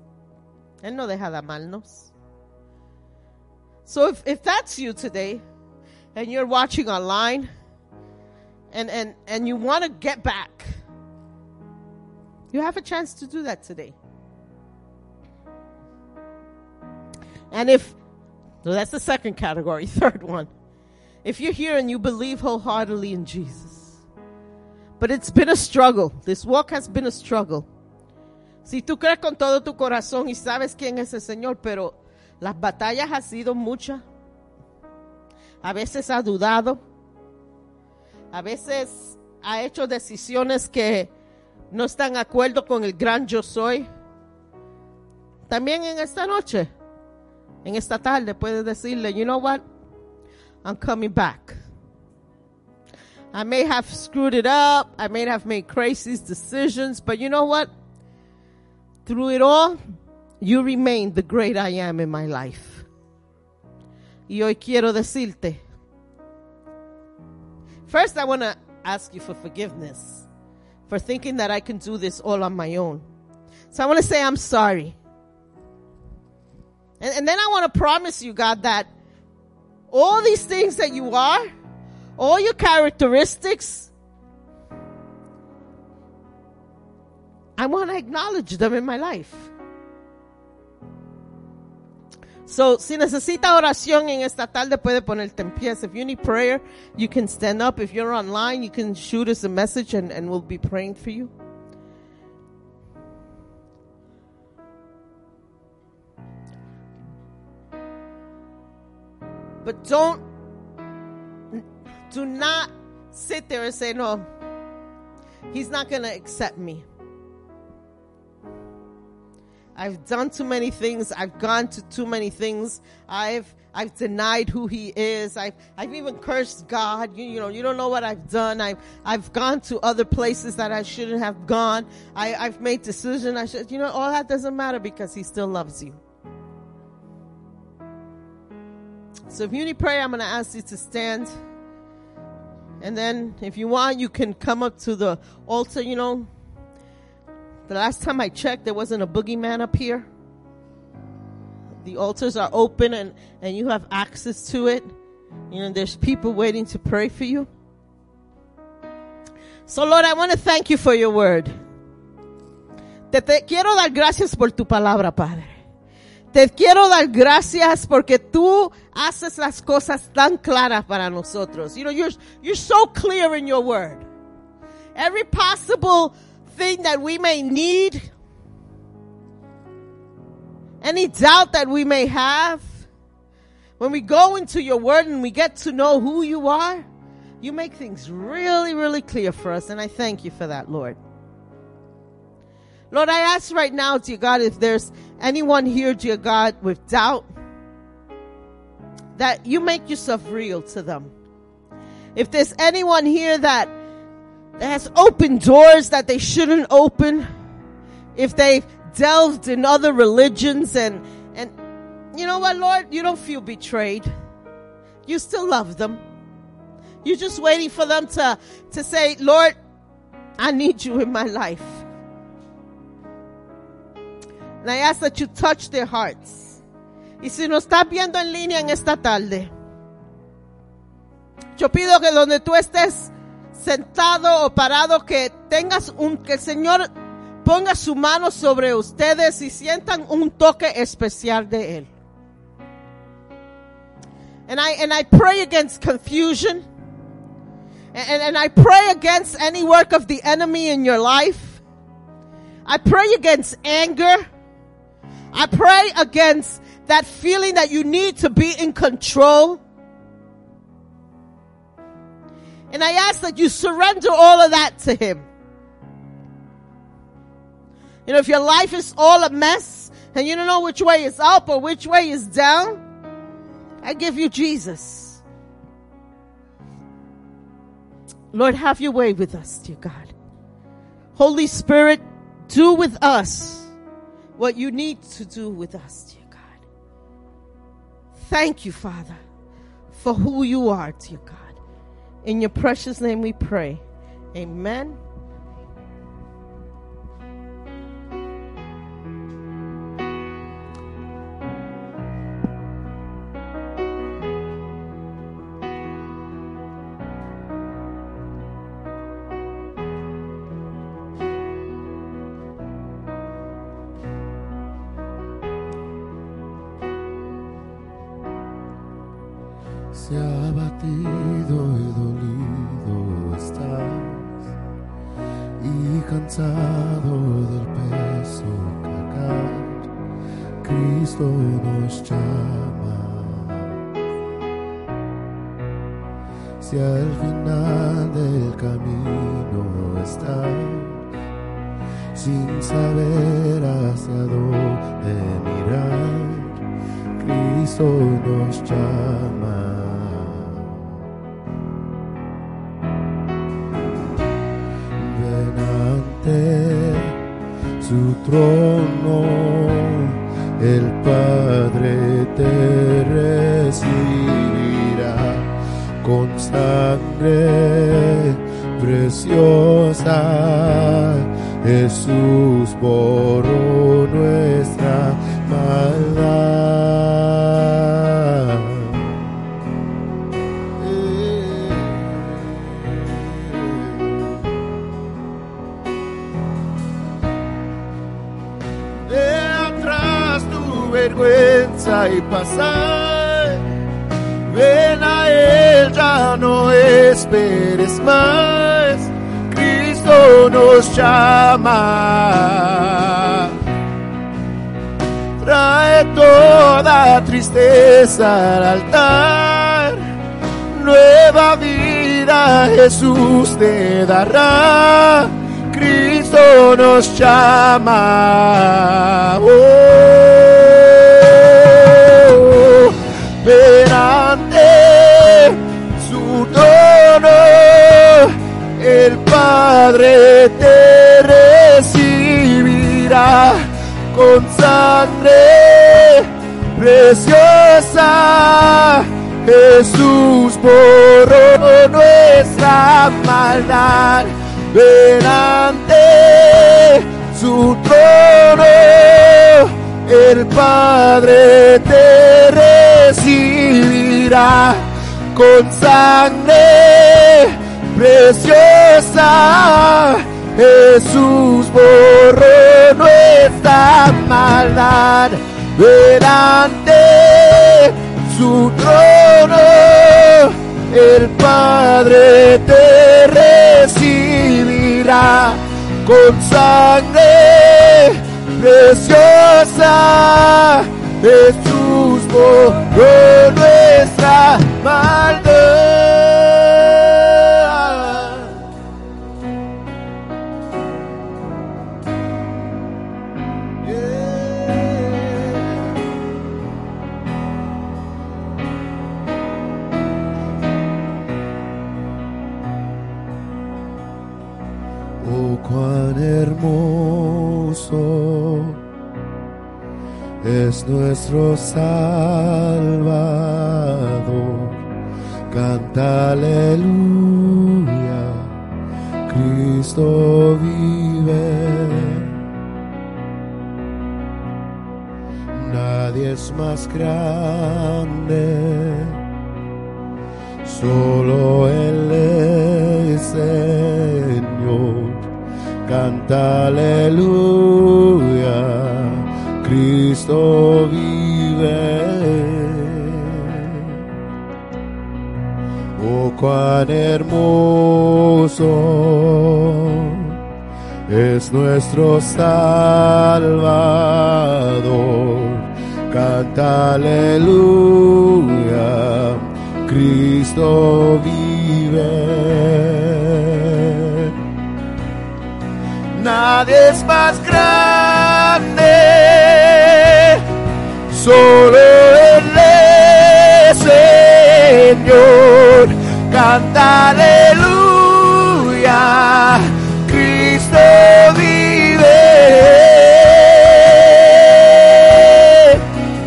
Speaker 5: Él no deja de amarnos. So if, if that's you today, and you're watching online, and, and, and you want to get back, you have a chance to do that today. And if, no, that's the second category, third one. If you're here and you believe wholeheartedly in Jesus, but it's been a struggle, this walk has been a struggle. Si tú crees con todo tu corazón y sabes quién es el Señor, pero las batallas han sido muchas. A veces ha dudado. A veces ha hecho decisiones que no están de acuerdo con el gran yo soy. También en esta noche, en esta tarde, puedes decirle, you know what? I'm coming back. I may have screwed it up. I may have made crazy decisions, but you know what? Through it all, you remain the great I am in my life. Y hoy quiero decirte, first I want to ask you for forgiveness for thinking that I can do this all on my own. So I want to say I'm sorry. And, and then I want to promise you, God, that all these things that you are, all your characteristics, I want to acknowledge them in my life. So, si necesita oración en esta tarde, puede ponerte en pies. If you need prayer, you can stand up. If you're online, you can shoot us a message and, and we'll be praying for you. But don't, do not sit there and say, no, he's not going to accept me. I've done too many things. I've gone to too many things. I've I've denied who he is. I've I've even cursed God. You, you know, you don't know what I've done. I've I've gone to other places that I shouldn't have gone. I, I've made decisions I should you know, all that doesn't matter because he still loves you. So if you need prayer, I'm gonna ask you to stand. And then if you want, you can come up to the altar, you know. The last time I checked, there wasn't a boogeyman up here. The altars are open and, and you have access to it. You know, there's people waiting to pray for you. So Lord, I want to thank you for your word. Te, te quiero dar gracias por tu palabra, Padre. Te quiero dar gracias porque tú haces las cosas tan claras para nosotros. You know, you're, you're so clear in your word. Every possible thing that we may need, any doubt that we may have, when we go into your word and we get to know who you are, you make things really, really clear for us. And I thank you for that, Lord. Lord, I ask right now, dear God, if there's anyone here, dear God, with doubt, that you make yourself real to them. If there's anyone here that that has opened doors that they shouldn't open, if they've delved in other religions and, and you know what, Lord, you don't feel betrayed. You still love them. You're just waiting for them to, to say, Lord, I need you in my life. And I ask that you touch their hearts. Y si nos estás viendo en línea en esta tarde, yo pido que donde tú estés sentado o parado, que tengas un, que el Señor ponga su mano sobre ustedes y sientan un toque especial de Él. And I, and I pray against confusion. And, and I pray against any work of the enemy in your life. I pray against anger. I pray against that feeling that you need to be in control. And I ask that you surrender all of that to Him. You know, if your life is all a mess and you don't know which way is up or which way is down, I give you Jesus. Lord, have your way with us, dear God. Holy Spirit, do with us what you need to do with us, dear God. Thank you, Father, for who you are, dear God. In your precious name we pray. Amen.
Speaker 3: Si al final del camino estás sin saber hacia dónde mirar, Cristo nos llama. Ven ante su trono, preciosa. Jesús borró nuestra maldad. De atrás tu vergüenza y pasar. Ven a Él, ya no esperes más. Nos llama. Trae toda tristeza al altar. Nueva vida Jesús te dará. Cristo nos llama. Oh, ven ante Padre te recibirá con sangre preciosa. Jesús borró nuestra maldad. Ven ante su trono, el Padre te recibirá con sangre preciosa. Jesús borró nuestra maldad. Ven ante su trono, el Padre te recibirá con sangre preciosa. Jesús borró nuestra maldad. Cuán hermoso es nuestro Salvador. Canta aleluya, Cristo vive. Nadie es más grande, solo Él es Señor. Canta aleluya, Cristo vive. Oh, cuán hermoso es nuestro Salvador. Canta aleluya, Cristo vive. verdad es más grande. Solo el Señor. Canta aleluya. Cristo vive.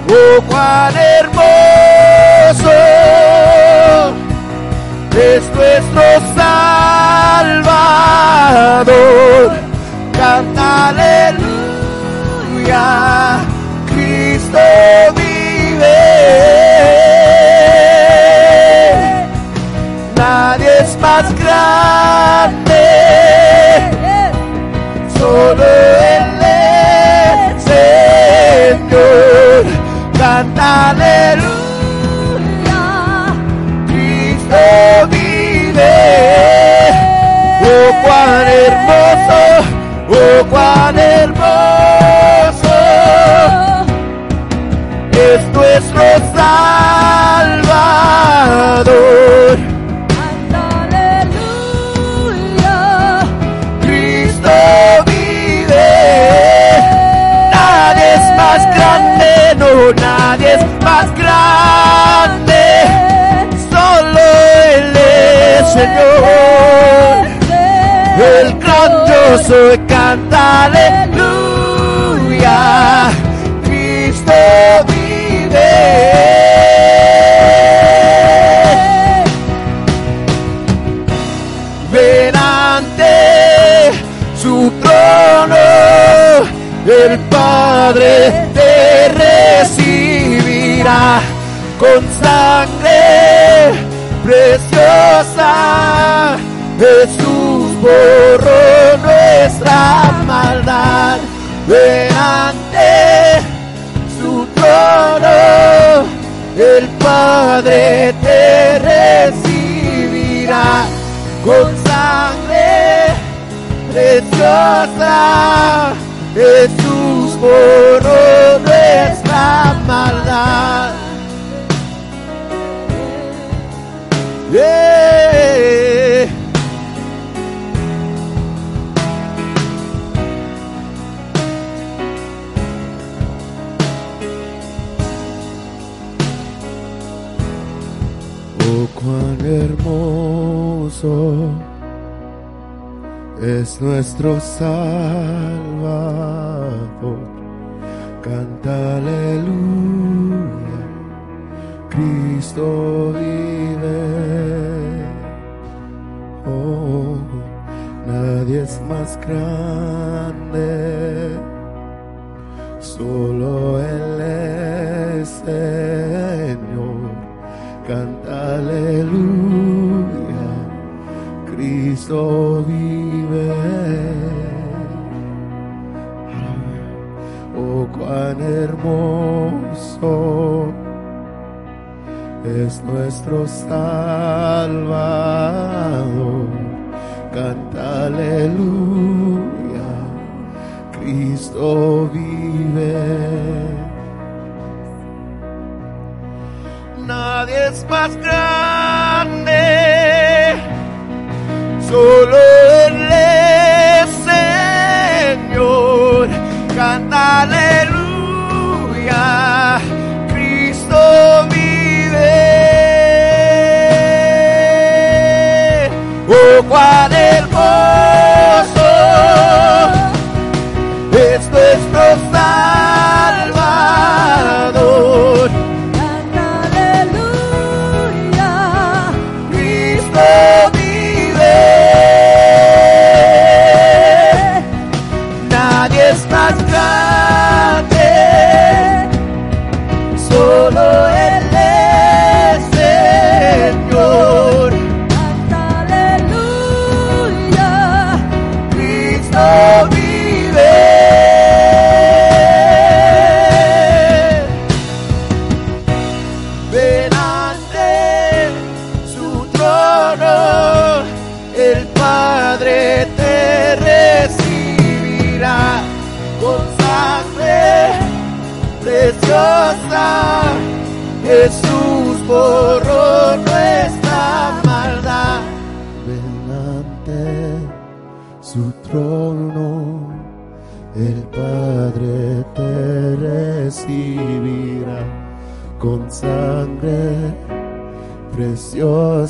Speaker 3: Oh, cuán hermoso es nuestro Salvador. Salvador.
Speaker 4: Aleluya,
Speaker 3: Cristo vive. Nadie es más grande, no, nadie es más grande. Solo Él es Señor. El gran yo canta aleluya. Cristo vive. Con sangre preciosa. Jesús borró nuestra maldad. Ven ante su trono, el Padre te recibirá con sangre preciosa. Jesús borró nuestra maldad. Yeah. Oh, cuán hermoso es nuestro Salvador. Canta aleluya, Cristo vive. Oh, nadie es más grande, solo Él es Señor. Canta aleluya, Cristo vive. Hermoso es nuestro Salvador. Canta aleluya, Cristo vive. Nadie es más grande,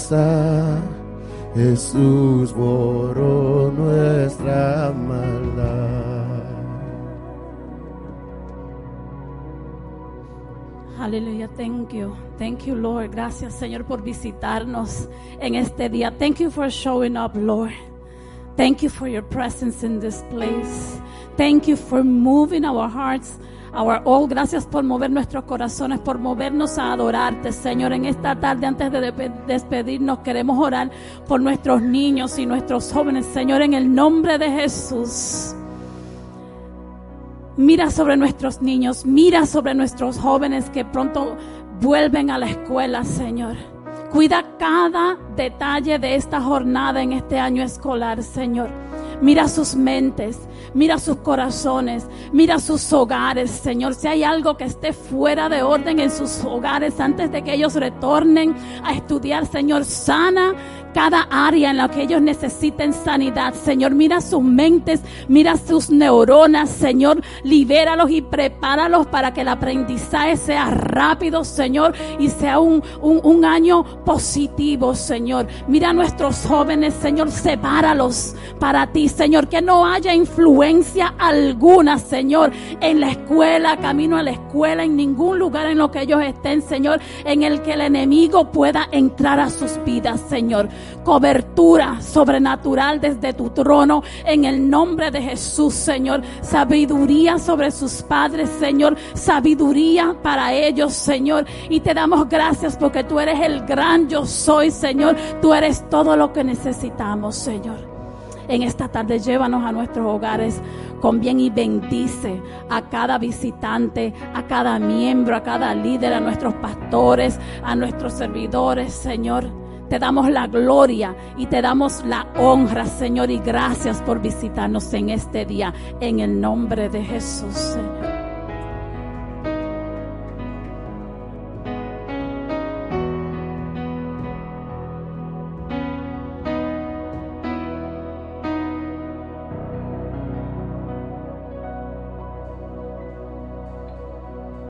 Speaker 3: preciosa. Jesús borró nuestra maldad.
Speaker 1: Aleluya, thank you. Thank you, Lord. Gracias, Señor, por visitarnos en este día. Thank you for showing up, Lord. Thank you for your presence in this place. Thank you for moving our hearts, our all. Gracias por mover nuestros corazones, por movernos a adorarte, Señor. En esta tarde, antes de- despedirnos, queremos orar por nuestros niños y nuestros jóvenes, Señor, en el nombre de Jesús. Mira sobre nuestros niños, mira sobre nuestros jóvenes que pronto vuelven a la escuela, Señor. Cuida cada detalle de esta jornada en este año escolar, Señor. Mira sus mentes, mira sus corazones, mira sus hogares, Señor. Si hay algo que esté fuera de orden en sus hogares antes de que ellos retornen a estudiar, Señor, sana cada área en la que ellos necesiten sanidad. Señor, mira sus mentes, mira sus neuronas, Señor, libéralos y prepáralos para que el aprendizaje sea rápido, Señor, y sea un, un, un año positivo, Señor. Mira a nuestros jóvenes, Señor, sepáralos para ti, Señor, que no haya influencia alguna, Señor, en la escuela, camino a la escuela, en ningún lugar en lo que ellos estén, Señor, en el que el enemigo pueda entrar a sus vidas, Señor cobertura sobrenatural desde tu trono en el nombre de Jesús, Señor. Sabiduría sobre sus padres, Señor. Sabiduría para ellos, Señor. Y te damos gracias porque tú eres el gran yo soy, Señor. Tú eres todo lo que necesitamos, Señor. En esta tarde llévanos a nuestros hogares con bien y bendice a cada visitante, a cada miembro, a cada líder, a nuestros pastores, a nuestros servidores, Señor. Te damos la gloria y te damos la honra, Señor, y gracias por visitarnos en este día, en el nombre de Jesús, Señor.